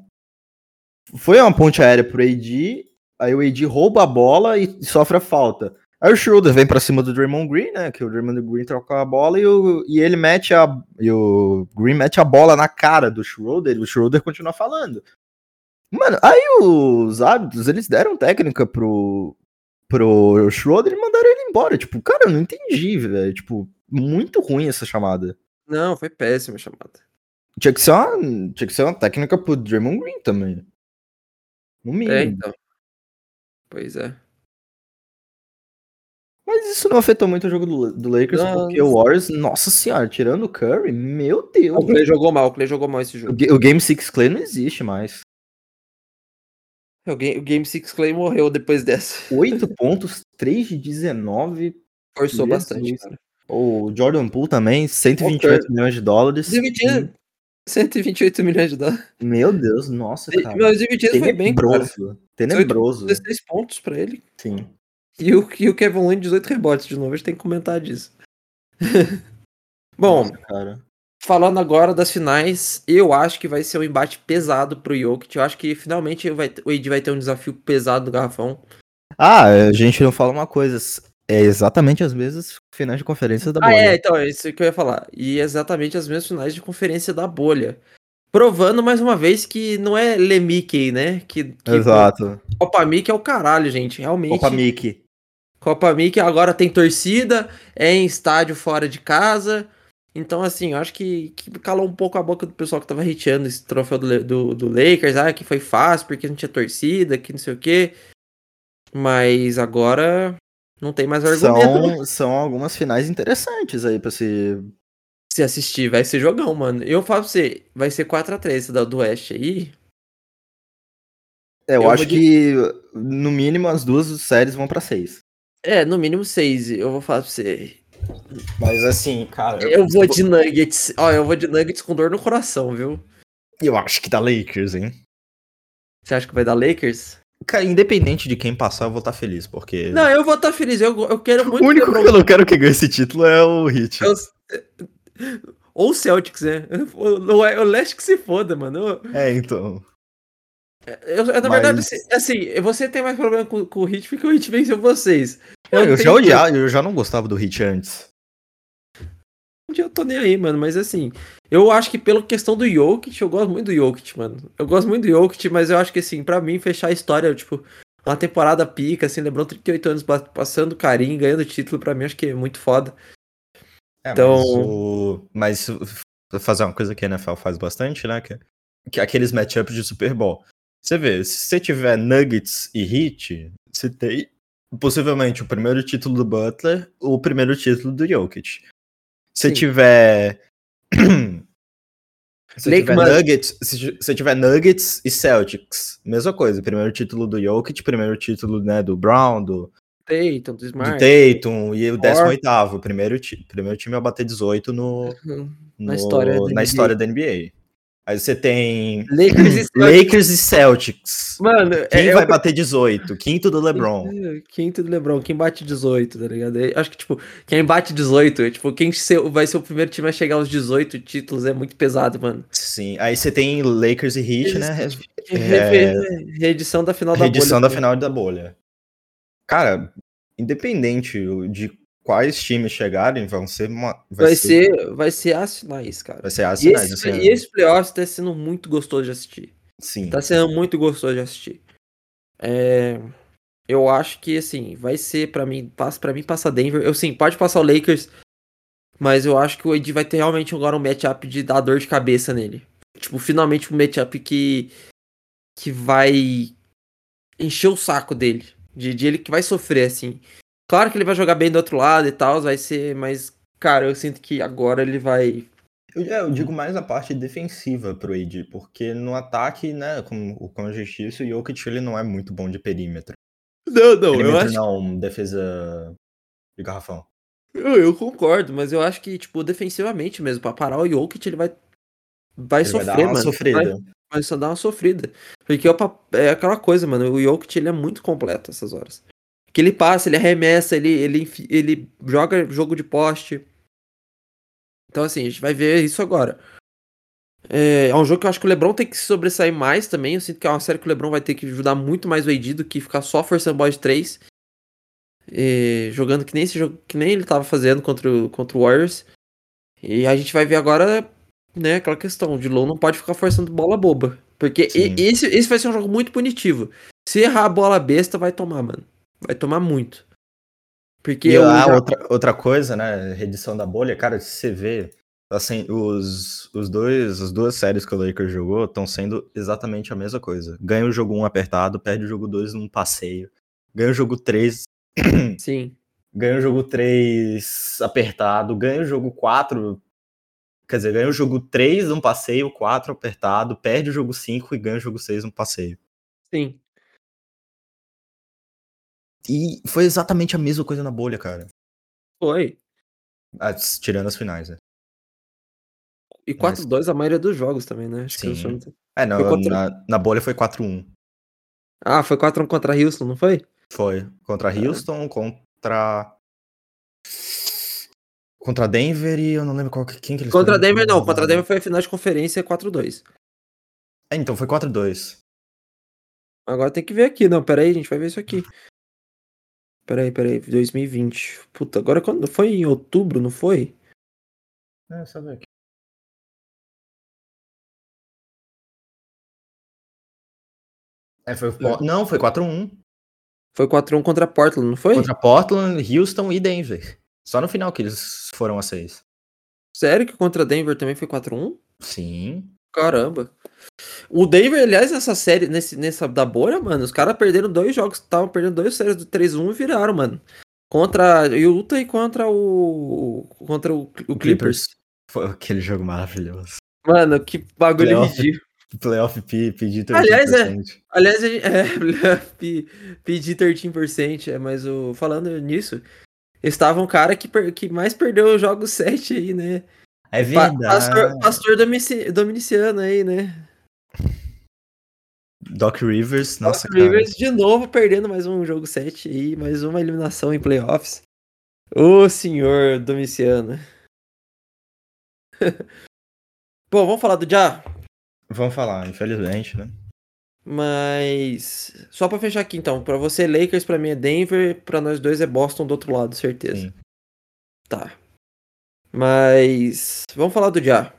Foi uma ponte aérea pro AD, aí o AD rouba a bola e sofre a falta. Aí o Schroeder vem pra cima do Draymond Green, né? Que o Draymond Green troca a bola e, o, e ele mete a. E o Green mete a bola na cara do Schroeder e o Schroeder continua falando. Mano, aí os árbitros, eles deram técnica pro, pro Schroeder e mandaram ele embora. Tipo, cara, eu não entendi, velho. Tipo, muito ruim essa chamada. Não, foi péssima a chamada. Tinha que ser uma, tinha que ser uma técnica pro Draymond Green também. No mínimo. É, então. Pois é. Mas isso não afetou muito o jogo do, do Lakers, Não, porque o Warriors, nossa senhora, tirando o Curry, meu Deus. O Clay jogou mal, o Clay jogou mal esse O, jogo. ga- o Game 6 Clay não existe mais. O Game, o Game 6 Clay morreu depois dessa. 8 <laughs> pontos, 3 de 19. Forçou Jesus. bastante, cara. O Jordan Poole também, 128 milhões de dólares. Dividindo 128 milhões de dólares. Meu Deus, nossa, cara. Mas o dividido foi bem, cara. Tenebroso. 16 pontos pra ele. Sim. E o, e o Kevin Lane, 18 rebotes de novo. A gente tem que comentar disso. <laughs> Bom, Nossa, cara. falando agora das finais, eu acho que vai ser um embate pesado pro Jokic. Eu acho que finalmente vai, o Ed vai ter um desafio pesado no garrafão. Ah, a gente não fala uma coisa. É exatamente as mesmas finais de conferência da Ah, bolha. é, então, é isso que eu ia falar. E exatamente as mesmas finais de conferência da bolha. Provando mais uma vez que não é Le Mickey, né? Que, que Exato. Copa Mickey é o caralho, gente. Realmente. Copa Mickey. Copa Mickey agora tem torcida, é em estádio fora de casa. Então, assim, eu acho que, que calou um pouco a boca do pessoal que tava hateando esse troféu do, do, do Lakers. Ah, que foi fácil porque não tinha torcida, que não sei o quê. Mas agora não tem mais argumento São, são algumas finais interessantes aí pra se. se assistir. Vai ser jogão, mano. Eu falo pra você, vai ser 4x3 esse da do Oeste aí. É, eu, Eu acho de- que no mínimo as duas séries vão pra seis. É, no mínimo 6. Eu vou falar pra você. Mas assim, cara. Eu vou de Nuggets. Ó, eu vou de Nuggets com dor no coração, viu? Eu acho que dá Lakers, hein? Você acha que vai dar Lakers? Cara, independente de quem passar, eu vou estar feliz, porque. Não, eu vou estar feliz. Eu, eu quero muito. o único que eu não quero que ganhe esse título é o Hit. Eu- <laughs> Ou o Celtics, né? <laughs> O, o, o Leste que se foda, mano. Eu, É, então. Eu- na Mas- verdade, assim, assim, você tem mais problema com, com o Hit porque o Hit venceu vocês. Eu, não já odiava, eu já não gostava do Hit antes. dia eu tô nem aí, mano. Mas assim, eu acho que pela questão do Jokic, eu gosto muito do Jokic, mano. Eu gosto muito do Jokic, mas eu acho que assim, pra mim, fechar a história, tipo, uma temporada pica, assim, lembrou 38 anos passando carinho, ganhando título, pra mim, acho que é muito foda. É, então... mas, o... mas fazer uma coisa que a NFL faz bastante, né? Que, que é aqueles matchups de Super Bowl. Você vê, se você tiver Nuggets e Heat, você tem possivelmente o primeiro título do Butler, o primeiro título do Jokic. Se tiver. <clears throat> se tiver Nuggets, se, se tiver Nuggets e Celtics, mesma coisa. Primeiro título do Jokic, primeiro título né, do Brown, do. Tatum, do Smart. Do Tatum, e o 18. Primeiro, primeiro time a bater 18 no, <laughs> no, na, história na história da NBA. Aí você tem Lakers e Celtics. Lakers e Celtics. Mano, quem é, vai eu... bater 18? Quinto do LeBron. Quinto do LeBron. Quem bate 18, tá ligado? Acho que, tipo, quem bate 18, é, tipo, quem vai ser o primeiro time a chegar aos 18 títulos é muito pesado, mano. Sim. Aí você tem Lakers e Heat, né? É... Reedição da final da Reedição bolha. Reedição da final da bolha. Cara, independente de quais times chegarem vão ser uma. Vai, vai ser, ser, vai ser as finais, cara. Vai ser as finais. E esse, e esse playoffs tá sendo muito gostoso de assistir. Sim. Tá sendo muito gostoso de assistir. É, eu acho que assim, vai ser para mim, passa para mim passa Denver. Eu sim, pode passar o Lakers, mas eu acho que o Ed vai ter realmente agora um matchup de dar dor de cabeça nele. Tipo, finalmente um matchup que que vai encher o saco dele, de, de ele que vai sofrer assim. Claro que ele vai jogar bem do outro lado e tal, vai ser, mas, cara, eu sinto que agora ele vai. Eu, é, eu digo mais a parte defensiva pro AD, porque no ataque, né, como, como eu disse, o Jokic ele não é muito bom de perímetro. Não, não, perímetro eu acho. Não, defesa de garrafão. Eu, eu, concordo, mas eu acho que, tipo, defensivamente mesmo, pra parar o Jokic, ele vai. Vai ele sofrer, vai dar uma mano. Sofrida. Vai, vai só dar uma sofrida. Porque é aquela coisa, mano. O Jokic ele é muito completo essas horas. Que ele passa, ele arremessa, ele, ele, ele joga jogo de poste. Então, assim, a gente vai ver isso agora. É, é, um jogo que eu acho que o LeBron tem que se sobressair mais também. Eu sinto que é uma série que o LeBron vai ter que ajudar muito mais o AD do que ficar só forçando bola de 3. É, jogando que nem esse jogo que nem ele estava fazendo contra o, contra o Warriors. E a gente vai ver agora, né, aquela questão. O Low não pode ficar forçando bola boba. Porque esse, esse vai ser um jogo muito punitivo. Se errar a bola besta, vai tomar, mano. Vai tomar muito. Porque e eu já... outra, outra coisa, né? Redição da bolha, cara, se você vê, assim, os, os dois, as duas séries que o Lakers jogou estão sendo exatamente a mesma coisa. Ganha o jogo 1 um apertado, perde o jogo 2 num passeio. Ganha o jogo 3. <clears throat> Sim. Ganha o jogo 3 apertado, ganha o jogo 4. Quer dizer, ganha o jogo 3 num passeio, 4 apertado, perde o jogo 5 e ganha o jogo 6 num passeio. Sim. E foi exatamente a mesma coisa na bolha, cara. Foi. Ah, tirando as finais, né? E 4-2 Mas... a maioria dos jogos também, né? Acho Sim. que É, não, contra... na, na bolha foi 4-1. Ah, foi 4-1 contra Houston, não foi? Foi. Contra é. Houston, contra. Contra Denver e eu não lembro qual, quem que eles Contra Denver não, contra Denver foi a final de conferência 4-2. É, então foi 4-2. Agora tem que ver aqui, não, pera aí, a gente vai ver isso aqui. Peraí, peraí, 2020. Puta, agora quando foi em outubro, não foi? É, só ver aqui. É, foi, é. Não, foi 4x1. Foi 4x1 contra Portland, não foi? Contra Portland, Houston e Denver. Só no final que eles foram a 6. Sério que contra Denver também foi 4x1? Sim. Caramba. O Denver, aliás, nessa série, nesse, nessa da bolha, mano, os caras perderam dois jogos, estavam perdendo dois séries do 3-1 e viraram, mano. Contra o Utah e contra o. Contra o, o Clippers. Foi aquele jogo maravilhoso. Mano, que bagulho Playoff, ridículo. <laughs> Playoff P, pedir 13%. Aliás, é. Aliás, é. <laughs> Playoff pedir 13%. É, mas o, falando nisso, estava um cara que, que mais perdeu os jogos 7 aí, né? É verdade. Pastor, pastor dominiciano aí, né? Doc Rivers, nossa, Doc Rivers de novo perdendo mais um jogo 7 aí, mais uma eliminação em playoffs. Ô senhor Domiciano. <laughs> Bom, vamos falar do Já? Vamos falar, infelizmente, né? Mas só para fechar aqui então, para você Lakers, para mim é Denver, para nós dois é Boston do outro lado, certeza. Sim. Tá. Mas vamos falar do Já.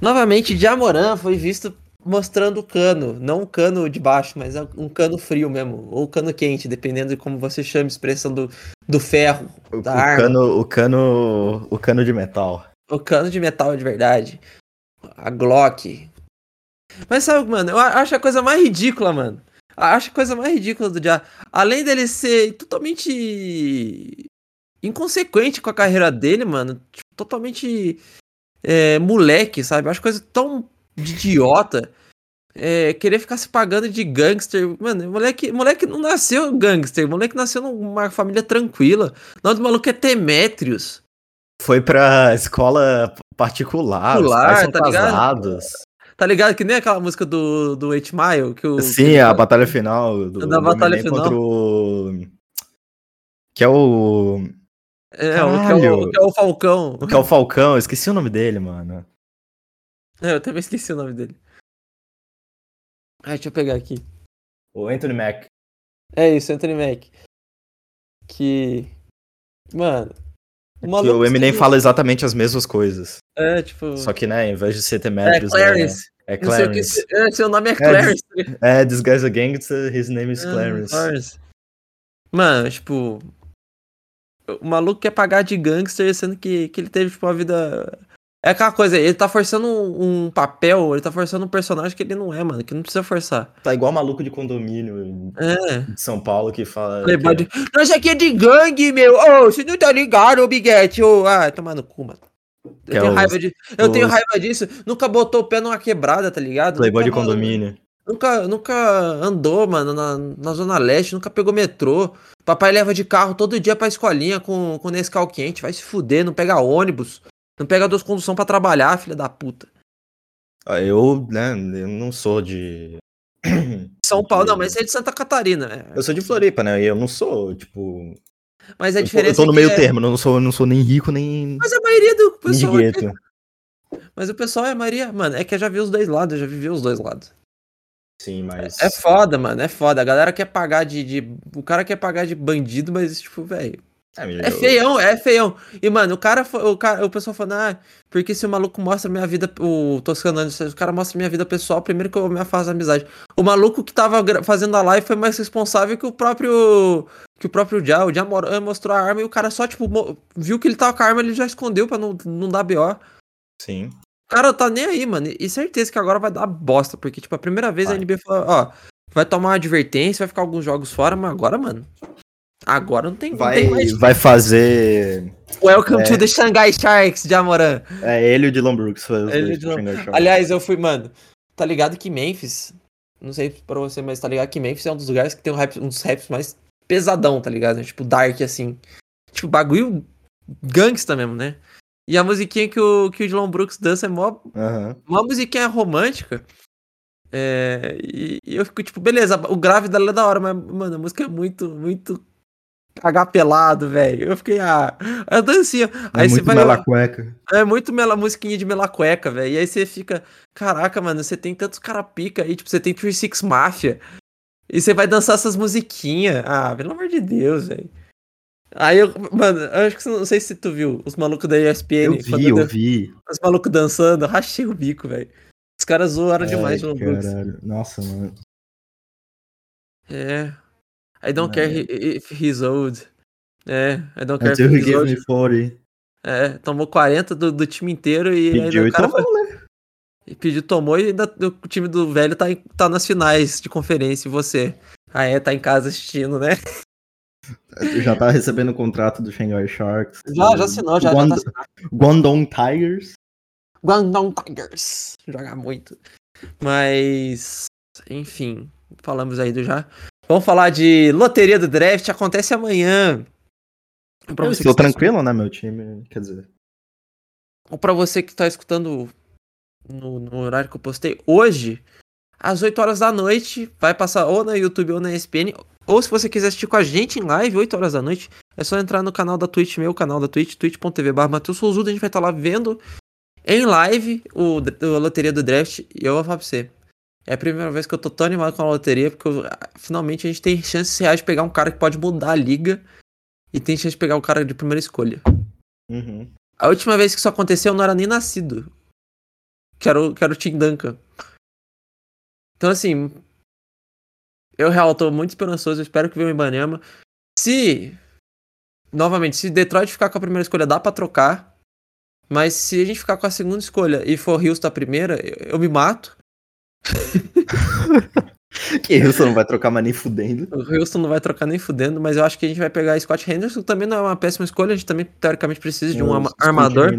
Novamente, Jamoran foi visto mostrando o cano, não o cano de baixo, mas um cano frio mesmo, ou cano quente, dependendo de como você chama a expressão do, do ferro, O, da o arma. cano, o cano, o cano de metal. O cano de metal de verdade. A Glock. Mas sabe, mano, eu acho a coisa mais ridícula, mano. Eu Acho a coisa mais ridícula do Já. Além dele ser totalmente inconsequente com a carreira dele, mano. Totalmente é, moleque, sabe? Eu acho coisa tão de idiota. É, querer ficar se pagando de gangster. Mano, moleque, moleque não nasceu gangster. Moleque nasceu numa família tranquila. O nome do maluco é Temétrios. Foi pra escola particular, os Particular, pais são tá ligado? casados. Tá ligado? Que nem aquela música do, do 8 Mile. Que o, Sim, que a batalha final do, Da do batalha Eminem final. contra o... Que é o... É, o que é o, Caralho. que é o Falcão. Que é o Falcão, eu esqueci o nome dele, mano. <laughs> É, eu também esqueci o nome dele. Ah, deixa eu pegar aqui. O Anthony Mack. É isso, Anthony Mack. Que. Mano. O Que o Eminem se- fala exatamente as mesmas coisas. É, tipo. Só que, né, em vez de ser É, Demetrius, Clarence. é, é o que. Clarence. É, seu nome é Clarence. <laughs> É, this guy's a gangster, his name is Ah, Clarence. Clarence. Mano, tipo. O maluco quer pagar de gangster, sendo que, que ele teve, tipo, uma vida. É aquela coisa, ele tá forçando um, um papel, ele tá forçando um personagem que ele não é, mano, que não precisa forçar. Tá igual maluco de condomínio É. de São Paulo que fala. Playboy que- de... Nós aqui é de gangue, meu! Ô, você não tá ligado, ô Biguete? Ô, ah, tomar no cu, mano. Eu é tenho, os- raiva de... eu tenho raiva disso. Nunca botou o pé numa quebrada, tá ligado? Playboy de nunca, condomínio. Nunca, nunca andou, mano, na, na Zona Leste, nunca pegou metrô. Papai leva de carro todo dia pra escolinha com, com Nescau quente. Vai se fuder, não pega ônibus. Não pega duas condução pra trabalhar, filha da puta. Ah, Eu, né, eu não sou de. <clears throat> São Paulo, não, mas você é de Santa Catarina. né? Eu sou de Floripa, né? E eu não sou, tipo. Mas a Eu tô, eu diferença tô no é meio é- termo, eu não sou, não sou nem rico, nem. Mas a maioria do pessoal é gueto. Mas o pessoal é a maioria. Mano, é que eu já vi os dois lados, eu já vivi os dois lados. Sim, mas. É foda, mano, é foda. A galera quer pagar de. de- O cara quer pagar de bandido, mas, tipo, velho. É, meu, É feião, é feião. E, mano, o cara, o cara, o pessoal falando, ah, porque se o maluco mostra minha vida, o Toscanando, se o cara mostra minha vida pessoal, primeiro que eu me afasto da amizade. O maluco que tava fazendo a live foi mais responsável que o próprio. Que o próprio Já. O Já eh, mostrou a arma e o cara só, tipo, viu que ele tava com a arma, ele já escondeu pra não, não dar BO. Sim. O cara tá nem aí, mano. E certeza que agora vai dar bosta. Porque, tipo, a primeira vez a Vai. NBA falou, ó, vai tomar uma advertência, vai ficar alguns jogos fora, mas agora, mano. Agora não tem, não Vai, tem mais. vai fazer. Welcome É. to the Shanghai Sharks, Jamoran. É ele e o Dylan Brooks. Ele. Aliás, eu fui, mano. Tá ligado que Memphis. Não sei pra você, mas tá ligado que Memphis é um dos lugares que tem um, rap, um dos raps mais pesadão, tá ligado? Tipo, dark, assim. Tipo, bagulho gangsta mesmo, né? E a musiquinha que o, que o Dylan Brooks dança é mó Aham. uma musiquinha romântica. É, e, e eu fico tipo, beleza, o grave dela é da hora, mas, mano, a música é muito, muito agapelado, velho. Eu fiquei, ah, a dancinha. É Aí você muito vai. mela cueca. É muito mela, musiquinha de melacueca, velho. E aí você fica, caraca, mano, você tem tantos cara pica aí, tipo, você tem 36 Mafia. E você vai dançar essas musiquinhas. Ah, pelo amor de Deus, velho. Aí eu, mano, eu acho que não sei se tu viu os malucos da ESPN. Eu vi, eu vi. os malucos dançando, rachei o bico, velho. Os caras zoaram demais Ai, o Brooks. caralho. Nossa, mano. É. I don't care if he's old. É, I don't care Until if he he's old. me 40. É, tomou 40 do, do time inteiro e aí Pediu o e cara tomou, foi- e pediu, tomou e ainda o time do velho tá, em- tá nas finais de conferência e você. Ah, é, tá em casa assistindo, né? <laughs> Já tá recebendo o contrato do Shanghai Sharks. Já, já assinou, já, já tá Guand- assinado. Guangdong Tigers. Guangdong Tigers. Joga muito. Mas, enfim, falamos aí do já. Vamos falar de loteria do draft, acontece amanhã. Pra Eu estou está tranquilo, né, meu time? Quer dizer. ou pra você que tá escutando no, no horário que eu postei hoje, às 8 horas da noite, vai passar ou na YouTube ou na ESPN, ou se você quiser assistir com a gente em live, 8 horas da noite, é só entrar no canal da Twitch, meu canal da Twitch, twitch.tv barra Matheus Souzudo, a gente vai estar lá vendo em live o, o- a loteria do draft, e eu vou falar pra você, é a primeira vez que eu tô tão animado com a loteria, porque eu- finalmente a gente tem chances reais de pegar um cara que pode mudar a liga, e tem chance de pegar o cara de primeira escolha. Uhum. A última vez que isso aconteceu eu não era nem nascido. Que era o, que era o Tim Duncan. Então, assim. Eu, real, tô muito esperançoso. Eu espero que venha o Ibanema. Se. Novamente, se Detroit ficar com a primeira escolha, dá pra trocar. Mas se a gente ficar com a segunda escolha e for Houston a primeira, eu, eu me mato. <laughs> que Houston não vai trocar mais nem fudendo. O Houston não vai trocar nem fudendo, mas eu acho que a gente vai pegar Scott Henderson. Também não é uma péssima escolha, a gente também teoricamente precisa de um o armador.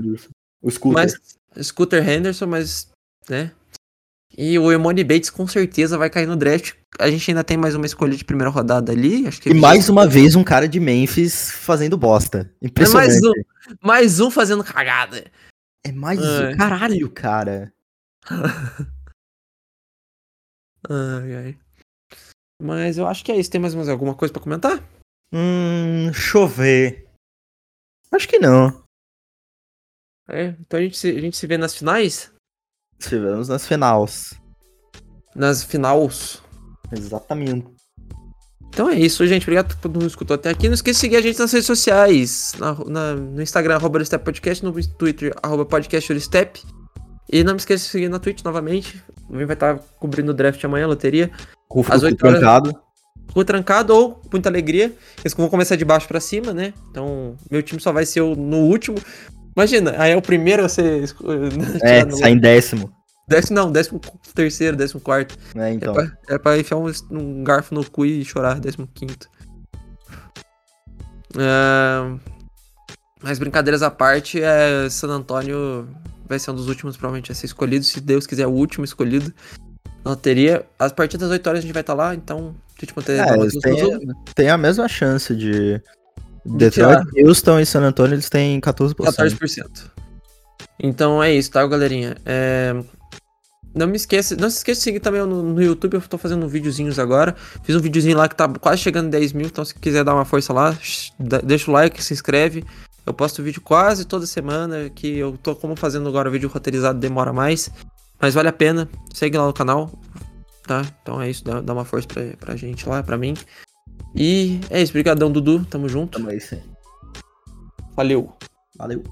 O Scooter. Mas, Scooter Henderson, mas. né? E o Emone Bates com certeza vai cair no draft. A gente ainda tem mais uma escolha de primeira rodada ali. Acho que e mais uma vez um cara de Memphis fazendo bosta. Impressionante. É mais, um, mais um fazendo cagada. É mais um. Caralho, cara. <laughs> ai, ai. Mas eu acho que é isso. Tem mais, mais alguma coisa para comentar? Hum, chover. Acho que não. É, então a gente se, a gente se vê nas finais? Estivemos nas finais. Nas finais. Exatamente. Então é isso, gente. Obrigado por todo mundo escutou até aqui. Não esqueça de seguir a gente nas redes sociais. Na, na, no Instagram, arroba Podcast, no Twitter, arroba podcast E não me esqueça de seguir na Twitch novamente. O vai estar cobrindo o draft amanhã, a loteria. Às 8 horas. Trancado. Rufo trancado ou muita alegria. Eles vão começar de baixo para cima, né? Então, meu time só vai ser o, no último. Imagina, aí é o primeiro a ser. <laughs> É, sai em décimo. Décimo não, décimo terceiro, décimo quarto. É, então. É pra, é pra enfiar um, um, garfo no cu e chorar, décimo quinto. É... Mas brincadeiras à parte, é, San Antônio vai ser um dos últimos, provavelmente, a ser escolhido. Se Deus quiser, o último escolhido. Não teria. As partidas das 8 horas a gente vai estar lá, então a gente manter. É, tem, tem a mesma chance de, Detroit, Houston e San Antonio, eles têm 14%. 14%. Então é isso, tá, galerinha? É... Não me esqueça, não se esqueça de seguir também no, no, YouTube, eu tô fazendo videozinhos agora. Fiz um videozinho lá que tá quase chegando em 10 mil, então se quiser dar uma força lá, deixa o like, se inscreve. Eu posto vídeo quase toda semana, que eu tô como fazendo agora vídeo roteirizado, demora mais. Mas vale a pena, segue lá no canal, tá? Então é isso, dá, dá uma força pra, pra gente lá, pra mim. E é isso, brigadão, Dudu. Tamo junto. Tamo aí, sim. Valeu. Valeu.